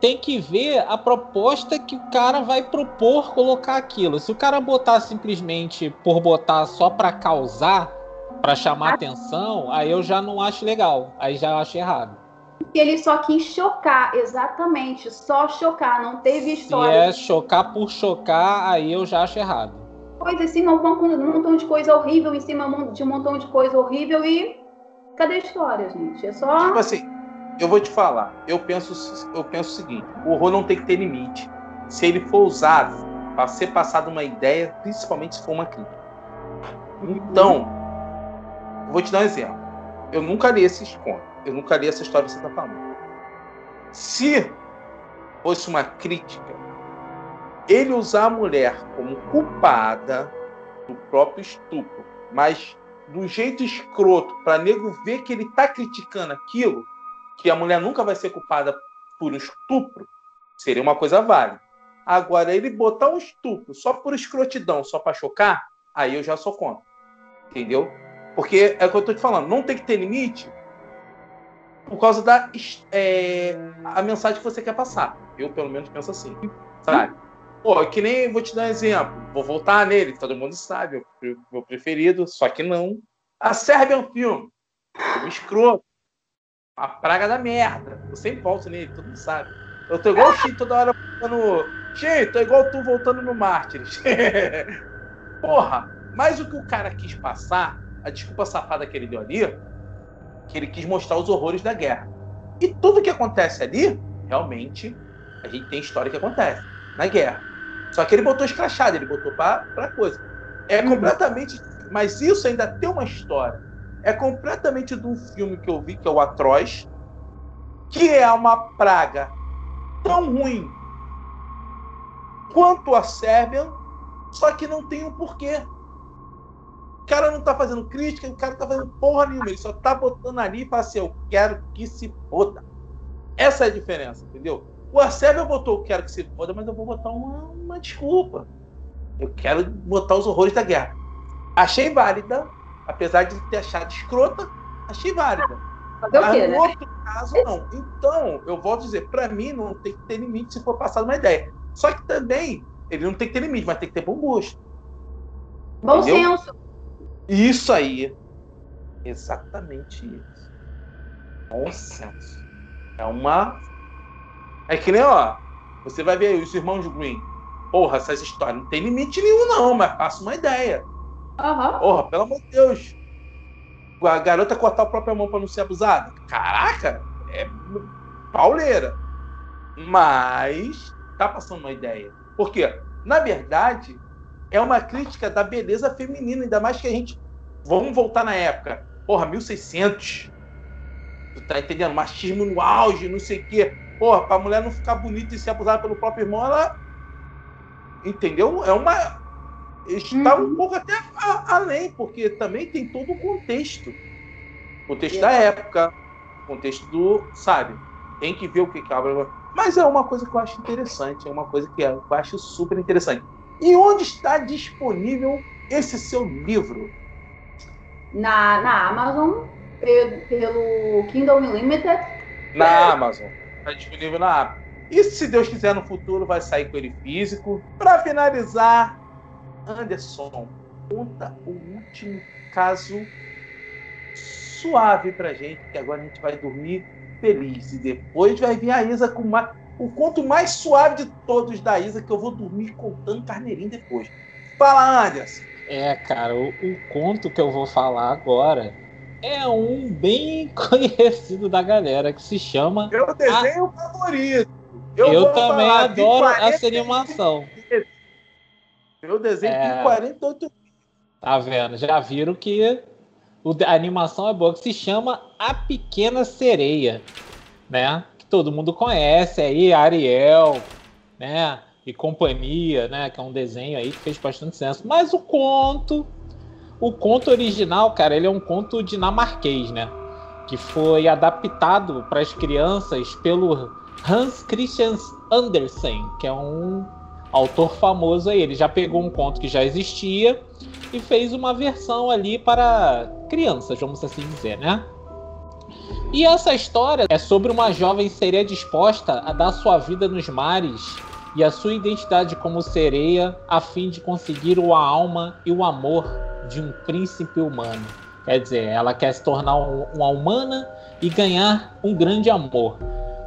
Tem que ver a proposta que o cara vai propor colocar aquilo. Se o cara botar simplesmente por botar só para causar, para chamar atenção, aí eu já não acho legal. Aí já acho errado. Ele só quis chocar, exatamente, só chocar, não teve história. Se é chocar por chocar, aí eu já acho errado. Coisa em cima, um montão de coisa horrível em cima de um montão de coisa horrível e cadê a história, gente? É só. Tipo assim, eu vou te falar, eu penso, eu penso o seguinte: o horror não tem que ter limite. Se ele for usado para ser passado uma ideia, principalmente se for uma crítica. Então, Vou te dar um exemplo. Eu nunca li esses contos. Eu nunca li essa história que você está falando. Se fosse uma crítica, ele usar a mulher como culpada do próprio estupro, mas do jeito escroto, para nego ver que ele está criticando aquilo, que a mulher nunca vai ser culpada por um estupro, seria uma coisa válida. Agora, ele botar um estupro só por escrotidão, só para chocar, aí eu já sou contra. Entendeu? Porque é o que eu estou te falando, não tem que ter limite por causa da é, a mensagem que você quer passar. Eu, pelo menos, penso assim. Sabe? Pô, que nem vou te dar um exemplo. Vou voltar nele, todo mundo sabe, meu preferido, só que não. A Sérvia é um filme. Um escroto. A praga da merda. Eu sempre volto nele, todo mundo sabe. Eu tô igual o Xi toda hora voltando. Xi, tô igual tu voltando no Mártires. Porra, mas o que o cara quis passar a desculpa safada que ele deu ali, que ele quis mostrar os horrores da guerra. E tudo que acontece ali, realmente, a gente tem história que acontece na guerra. Só que ele botou escrachado, ele botou para coisa. É uhum. completamente. Mas isso ainda tem uma história. É completamente de um filme que eu vi, que é o Atroz, que é uma praga tão ruim quanto a Sérvia, só que não tem um porquê cara não tá fazendo crítica, o cara não tá fazendo porra nenhuma. Ele só tá botando ali e fala assim: eu quero que se foda. Essa é a diferença, entendeu? O Arcébio botou eu quero que se foda, mas eu vou botar uma, uma desculpa. Eu quero botar os horrores da guerra. Achei válida, apesar de ter achado escrota, achei válida. Fazer o quê, no né? outro caso, não. Então, eu volto a dizer, para mim não tem que ter limite se for passar uma ideia. Só que também, ele não tem que ter limite, mas tem que ter bom gosto. Bom Entendeu? senso. Isso aí. Exatamente isso. Nossa. É uma. É que nem, ó. Você vai ver os irmãos Green. Porra, essas histórias não tem limite nenhum, não, mas passa uma ideia. Uhum. Porra, pelo amor de Deus. A garota cortar a própria mão para não ser abusada. Caraca, é pauleira. Mas tá passando uma ideia. Por quê? Na verdade, é uma crítica da beleza feminina, ainda mais que a gente. Vamos voltar na época. Porra, 1600. Tu tá entendendo? Machismo no auge, não sei o quê. Porra, pra mulher não ficar bonita e ser abusada pelo próprio irmão, ela. Entendeu? É uma. Está uhum. um pouco até a, além, porque também tem todo o contexto. Contexto é. da época, contexto do. Sabe? Tem que ver o que cabra. Mas é uma coisa que eu acho interessante, é uma coisa que eu acho super interessante. E onde está disponível esse seu livro? Na, na Amazon, pelo Kindle Unlimited. Na Amazon. Está disponível na Amazon. E se Deus quiser, no futuro vai sair com ele físico. Para finalizar, Anderson, conta o último caso suave pra gente, que agora a gente vai dormir feliz. E depois vai vir a Isa com uma o conto mais suave de todos da Isa, que eu vou dormir contando carneirinho depois. Fala, Anderson. É, cara, o, o conto que eu vou falar agora é um bem conhecido da galera, que se chama. Meu desenho a... favorito. Eu, eu também adoro essa animação. Meu desenho é... tem 48 Tá vendo? Já viram que a animação é boa, que se chama A Pequena Sereia, né? todo mundo conhece aí, Ariel, né? e Companhia, né? Que é um desenho aí que fez bastante senso. Mas o conto, o conto original, cara, ele é um conto dinamarquês, né? Que foi adaptado para as crianças pelo Hans Christian Andersen, que é um autor famoso aí. Ele já pegou um conto que já existia e fez uma versão ali para crianças, vamos assim dizer, né? E essa história é sobre uma jovem sereia disposta a dar sua vida nos mares e a sua identidade como sereia a fim de conseguir a alma e o amor de um príncipe humano. Quer dizer, ela quer se tornar uma humana e ganhar um grande amor.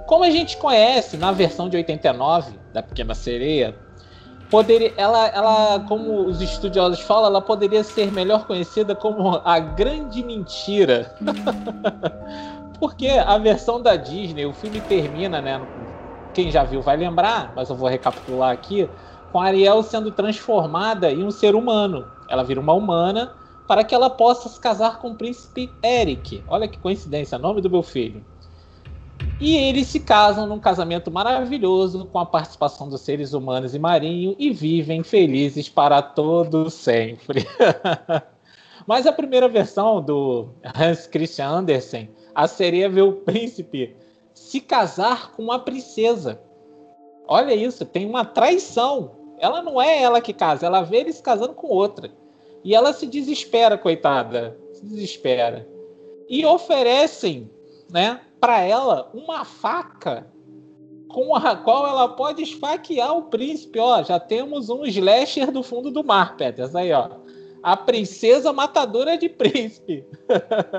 Como a gente conhece na versão de 89 da Pequena Sereia, poderia, ela, ela, como os estudiosos falam, ela poderia ser melhor conhecida como a Grande Mentira. Porque a versão da Disney, o filme termina, né? Quem já viu vai lembrar, mas eu vou recapitular aqui, com a Ariel sendo transformada em um ser humano. Ela vira uma humana para que ela possa se casar com o príncipe Eric. Olha que coincidência, nome do meu filho. E eles se casam num casamento maravilhoso com a participação dos seres humanos e marinho e vivem felizes para todo sempre. Mas a primeira versão do Hans Christian Andersen, a sereia vê o príncipe se casar com uma princesa. Olha isso, tem uma traição. Ela não é ela que casa, ela vê ele se casando com outra. E ela se desespera, coitada. Se desespera. E oferecem, né, para ela uma faca com a qual ela pode esfaquear o príncipe. Ó, já temos um slasher do fundo do mar, Peters. Aí, ó. A princesa matadora de príncipe.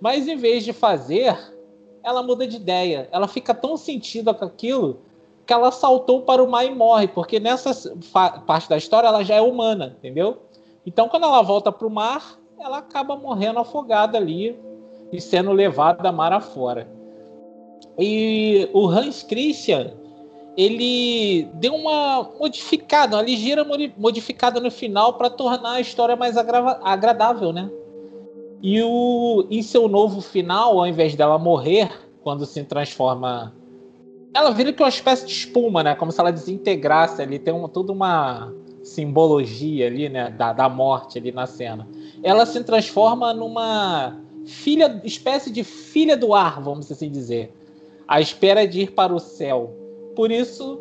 Mas em vez de fazer, ela muda de ideia. Ela fica tão sentida com aquilo que ela saltou para o mar e morre, porque nessa parte da história ela já é humana, entendeu? Então quando ela volta para o mar, ela acaba morrendo afogada ali e sendo levada mar afora. E o Hans Christian, ele deu uma modificada, uma ligeira modificada no final para tornar a história mais agradável, né? E o, em seu novo final, ao invés dela morrer, quando se transforma. Ela vira que uma espécie de espuma, né? Como se ela desintegrasse ali. Tem uma, toda uma simbologia ali, né? Da, da morte ali na cena. Ela se transforma numa filha, espécie de filha do ar, vamos assim dizer, à espera de ir para o céu. Por isso,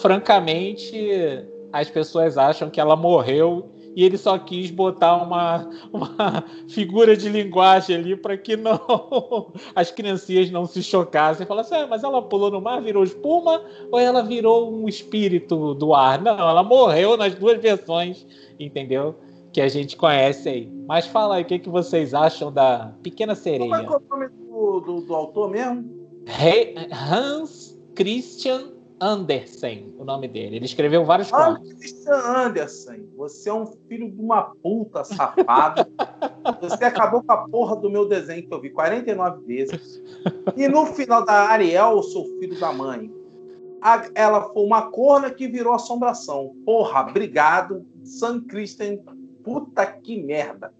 francamente, as pessoas acham que ela morreu e ele só quis botar uma, uma figura de linguagem ali para que não as criancinhas não se chocassem. Falar assim, ah, mas ela pulou no mar, virou espuma ou ela virou um espírito do ar? Não, ela morreu nas duas versões, entendeu? Que a gente conhece aí. Mas fala aí, o que, que vocês acham da Pequena Sereia? Como é, é o nome do, do, do autor mesmo? Hans Christian Andersen, o nome dele. Ele escreveu vários Hans contos. Christian Andersen, você é um filho de uma puta safado. você acabou com a porra do meu desenho que eu vi 49 vezes. E no final da Ariel, eu sou filho da mãe. A, ela foi uma corna que virou assombração. Porra, obrigado, San Christian puta que merda.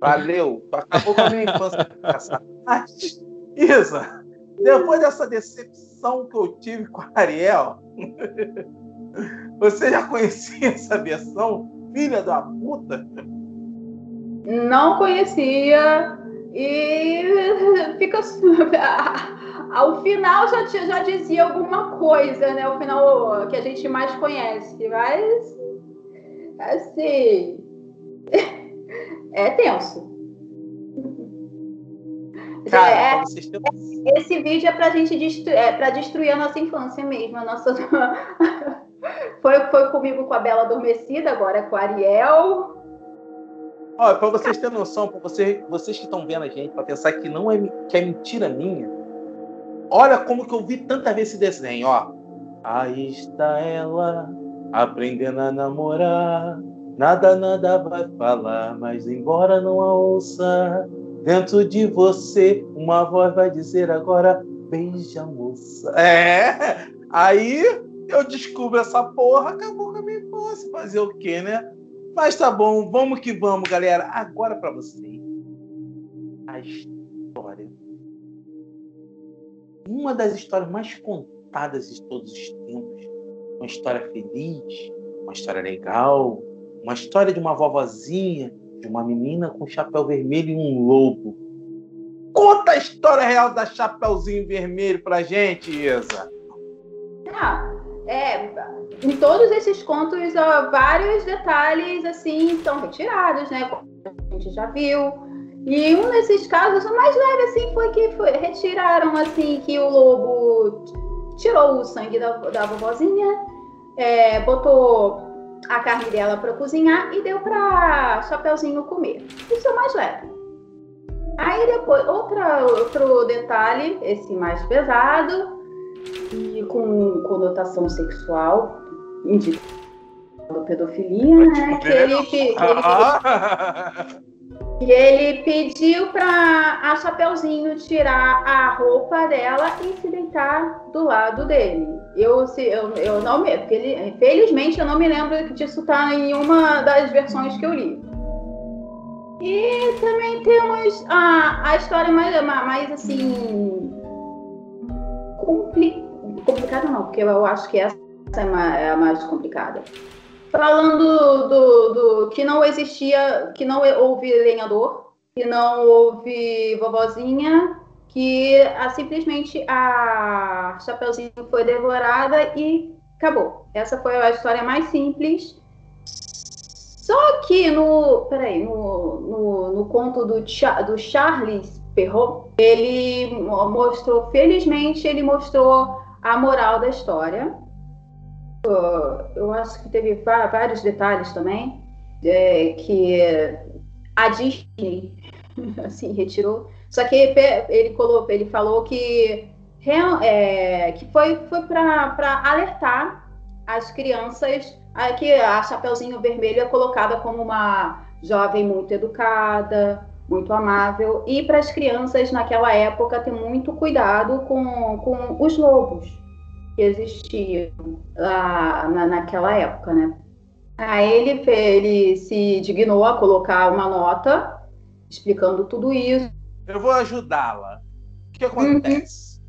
Valeu, acabou com a minha infância. Isa, depois dessa decepção que eu tive com a Ariel, você já conhecia essa versão, filha da puta? Não conhecia e fica ao final já, já dizia alguma coisa, né? O final que a gente mais conhece, mas assim é tenso. Cara, é, esse vídeo é pra gente destruir, é pra destruir a nossa infância mesmo. A nossa... foi, foi comigo com a Bela Adormecida, agora é com a Ariel. Olha, pra vocês terem noção, pra você, vocês que estão vendo a gente, pra pensar que não é, que é mentira minha, olha como que eu vi tanta vez esse desenho, ó. Aí está ela, aprendendo a namorar Nada, nada vai falar, mas embora não a ouça, dentro de você uma voz vai dizer agora: beija, moça. É, aí eu descubro essa porra, acabou com a minha infância. Fazer o quê, né? Mas tá bom, vamos que vamos, galera. Agora para vocês, a história. Uma das histórias mais contadas de todos os tempos uma história feliz, uma história legal, uma história de uma vovozinha, de uma menina com chapéu vermelho e um lobo. Conta a história real da Chapeuzinho Vermelho pra gente, Isa. Ah, é, em todos esses contos, ó, vários detalhes assim são retirados, né? A gente já viu. E um desses casos, o mais leve assim, foi que foi, retiraram assim que o lobo tirou o sangue da, da vovozinha, é, botou a carne dela para cozinhar e deu para Chapeuzinho comer. Isso é o mais leve. Aí depois, outra, outro detalhe, esse mais pesado, e com conotação sexual, indicando pedofilia, né? Que ele, que, ele, e ele pediu para a Chapeuzinho tirar a roupa dela e se deitar do lado dele. Eu, se, eu, eu não me. Infelizmente eu não me lembro disso tá em nenhuma das versões que eu li. E também temos a, a história mais, mais assim. Compli, complicada não, porque eu acho que essa é, uma, é a mais complicada. Falando do, do, que não existia, que não houve lenhador, que não houve vovozinha, que a, simplesmente a Chapeuzinho foi devorada e acabou. Essa foi a história mais simples só que no, peraí, no, no, no conto do, do Charles Perrault, ele mostrou, felizmente, ele mostrou a moral da história. Eu acho que teve vários detalhes também é, que a Disney assim retirou. Só que ele colocou, ele falou que é, que foi foi para alertar as crianças Aqui a Chapeuzinho Vermelho é colocada como uma jovem muito educada, muito amável. E para as crianças naquela época ter muito cuidado com, com os lobos que existiam lá na, naquela época, né? Aí ele, ele se dignou a colocar uma nota explicando tudo isso. Eu vou ajudá-la. O que acontece? Uhum.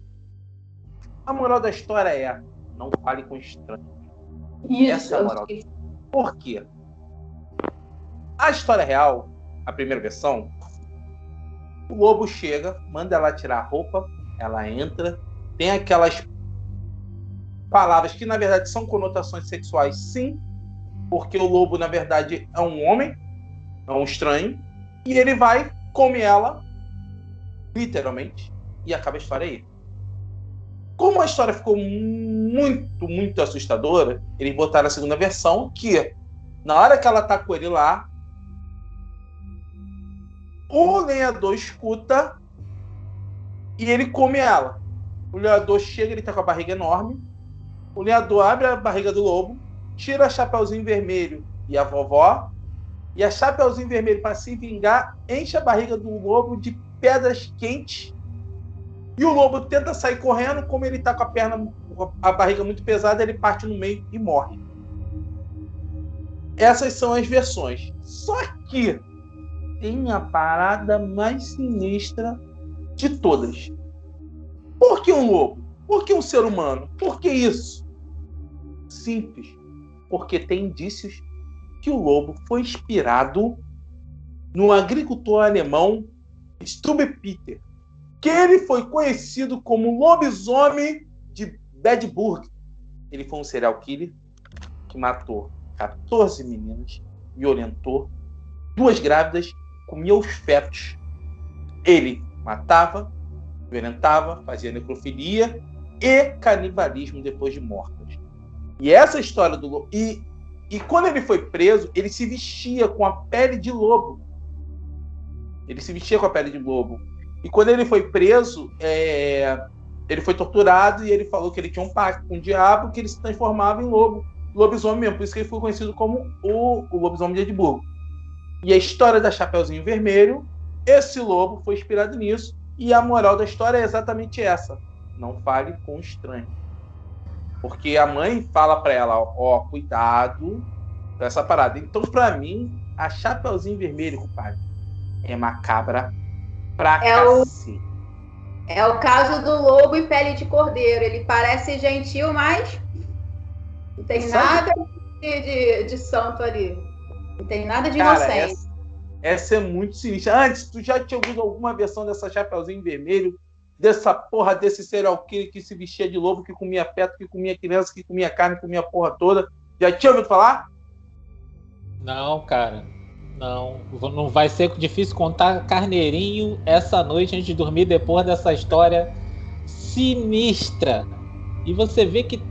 A moral da história é: não fale com estranhos. Isso, Essa é a moral. Por quê? A história real, a primeira versão, o lobo chega, manda ela tirar a roupa, ela entra, tem aquelas palavras que na verdade são conotações sexuais, sim, porque o lobo na verdade é um homem, é um estranho, e ele vai, come ela, literalmente, e acaba a história aí. Como a história ficou muito, muito assustadora, eles botaram a segunda versão, que na hora que ela tá com ele lá, o lenhador escuta e ele come ela. O lenhador chega, ele tá com a barriga enorme. O lenhador abre a barriga do lobo, tira a Chapeuzinho Vermelho e a vovó. E a Chapeuzinho Vermelho, para se vingar, enche a barriga do lobo de pedras quentes e o lobo tenta sair correndo, como ele tá com a perna, a barriga muito pesada, ele parte no meio e morre. Essas são as versões. Só que tem a parada mais sinistra de todas. Por que um lobo? Por que um ser humano? Por que isso? Simples. Porque tem indícios que o lobo foi inspirado no agricultor alemão Stube Peter que ele foi conhecido como lobisomem de Bedburg. Ele foi um serial killer que matou 14 meninas, violentou duas grávidas, comia os fetos. Ele matava, violentava, fazia necrofilia e canibalismo depois de mortas. E essa história do lobo. E, e quando ele foi preso, ele se vestia com a pele de lobo. Ele se vestia com a pele de lobo e quando ele foi preso, é, ele foi torturado e ele falou que ele tinha um pacto com o diabo, que ele se transformava em lobo, lobisomem mesmo. Por isso que ele foi conhecido como o, o lobisomem de Edimburgo. E a história da Chapeuzinho Vermelho, esse lobo foi inspirado nisso. E a moral da história é exatamente essa: não fale com estranho. Porque a mãe fala para ela: ó, cuidado com essa parada. Então, para mim, a Chapeuzinho Vermelho, compadre, é macabra Pra é o, é o caso do lobo e pele de cordeiro. Ele parece gentil, mas. Não tem nada de, de, de, santo ali. Não tem nada de Cara, inocente. Essa, essa, é muito sinistra. Antes, tu já tinha ouvido alguma versão dessa Chapeuzinho Vermelho? Dessa porra desse serial killer que se vestia de lobo, que comia feto, que comia criança, que comia carne, que comia porra toda. Já tinha ouvido falar? Não, cara. Não, não vai ser difícil contar carneirinho essa noite antes de dormir depois dessa história sinistra. E você vê que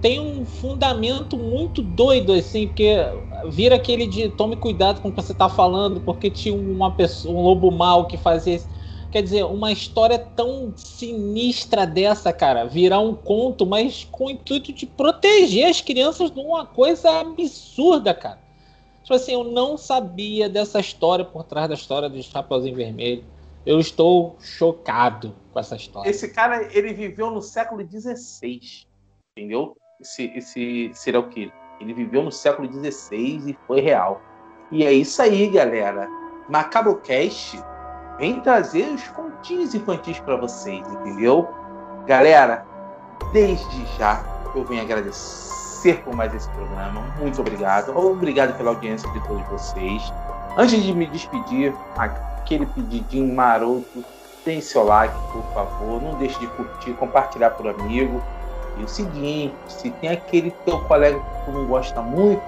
tem um fundamento muito doido, assim, porque vira aquele de tome cuidado com o que você está falando, porque tinha uma pessoa, um lobo mau que fazia isso. Quer dizer, uma história tão sinistra dessa, cara, virar um conto, mas com o intuito de proteger as crianças de uma coisa absurda, cara. Tipo assim, eu não sabia dessa história por trás da história do Chapeuzinho Vermelho. Eu estou chocado com essa história. Esse cara, ele viveu no século XVI, entendeu? Esse, esse serial killer. Ele viveu no século XVI e foi real. E é isso aí, galera. Macabrocast vem trazer os continhos infantis para vocês, entendeu? Galera, desde já eu venho agradecer por mais esse programa. Muito obrigado. Obrigado pela audiência de todos vocês. Antes de me despedir, aquele pedidinho maroto, tem seu like, por favor. Não deixe de curtir, compartilhar por amigo. E o seguinte, se tem aquele teu colega que tu não gosta muito,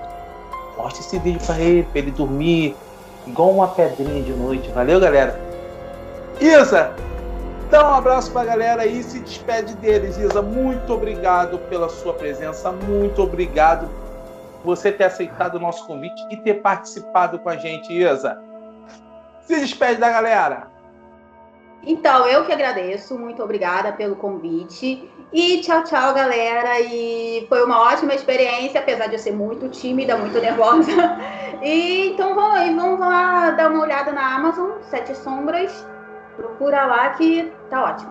mostre esse vídeo para ele, para ele dormir igual uma pedrinha de noite. Valeu, galera? Isa, dá um abraço para a galera aí e se despede deles. Isa, muito obrigado pela sua presença, muito obrigado por você ter aceitado o nosso convite e ter participado com a gente, Isa. Se despede da galera. Então, eu que agradeço, muito obrigada pelo convite. E tchau, tchau, galera. E foi uma ótima experiência, apesar de eu ser muito tímida, muito nervosa. E então vamos, vamos lá dar uma olhada na Amazon, Sete Sombras. Procura lá que tá ótimo.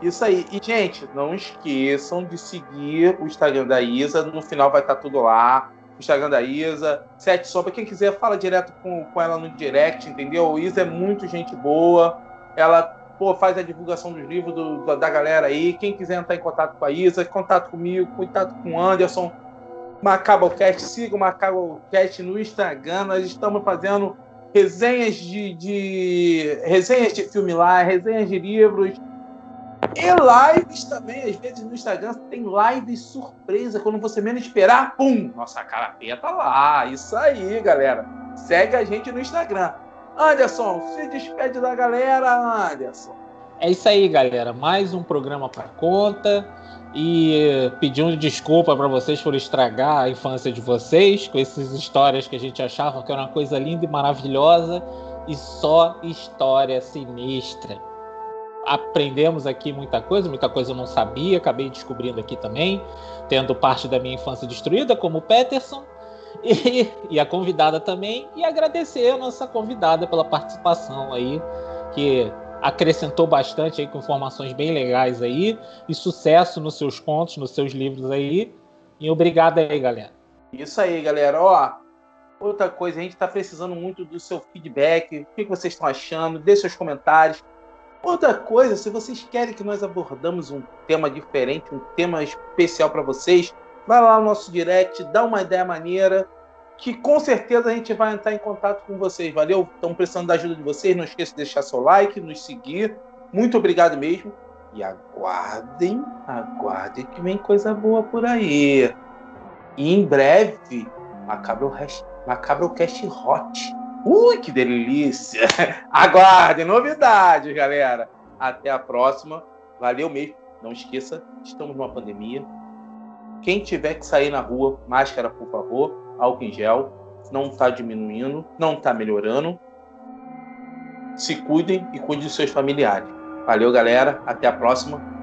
Isso aí. E, gente, não esqueçam de seguir o Instagram da Isa. No final vai estar tudo lá. O Instagram da Isa. Sete Sombras. Quem quiser, fala direto com, com ela no direct, entendeu? Isa é muito gente boa. Ela pô, faz a divulgação dos livros do, da galera aí. Quem quiser entrar em contato com a Isa, contato comigo, contato com o Anderson, Macabocast, siga o Macabocast no Instagram. Nós estamos fazendo resenhas de, de resenhas de filme lá, resenhas de livros. E lives também, às vezes no Instagram tem lives surpresa, quando você menos esperar, pum! Nossa carapeta tá lá. Isso aí, galera. Segue a gente no Instagram. Anderson, se despede da galera, Anderson. É isso aí, galera. Mais um programa para conta. E pedindo desculpa para vocês por estragar a infância de vocês com essas histórias que a gente achava que era uma coisa linda e maravilhosa e só história sinistra. Aprendemos aqui muita coisa, muita coisa eu não sabia, acabei descobrindo aqui também, tendo parte da minha infância destruída, como o Peterson. E, e, a convidada também, e agradecer a nossa convidada pela participação aí, que acrescentou bastante aí com informações bem legais aí, e sucesso nos seus contos, nos seus livros aí. E obrigado aí, galera. Isso aí, galera. Ó, outra coisa, a gente está precisando muito do seu feedback, o que vocês estão achando, deixe seus comentários. Outra coisa, se vocês querem que nós abordamos um tema diferente, um tema especial para vocês, vai lá no nosso direct, dá uma ideia maneira, que com certeza a gente vai entrar em contato com vocês. Valeu? Estamos precisando da ajuda de vocês. Não esqueça de deixar seu like, nos seguir. Muito obrigado mesmo. E aguardem, aguardem que vem coisa boa por aí. E em breve, Macabro, Macabro Cast Hot. Ui, que delícia! Aguardem, novidades, galera. Até a próxima. Valeu mesmo. Não esqueça, estamos numa pandemia. Quem tiver que sair na rua, máscara, por favor, álcool em gel. Não está diminuindo, não está melhorando. Se cuidem e cuidem dos seus familiares. Valeu, galera. Até a próxima.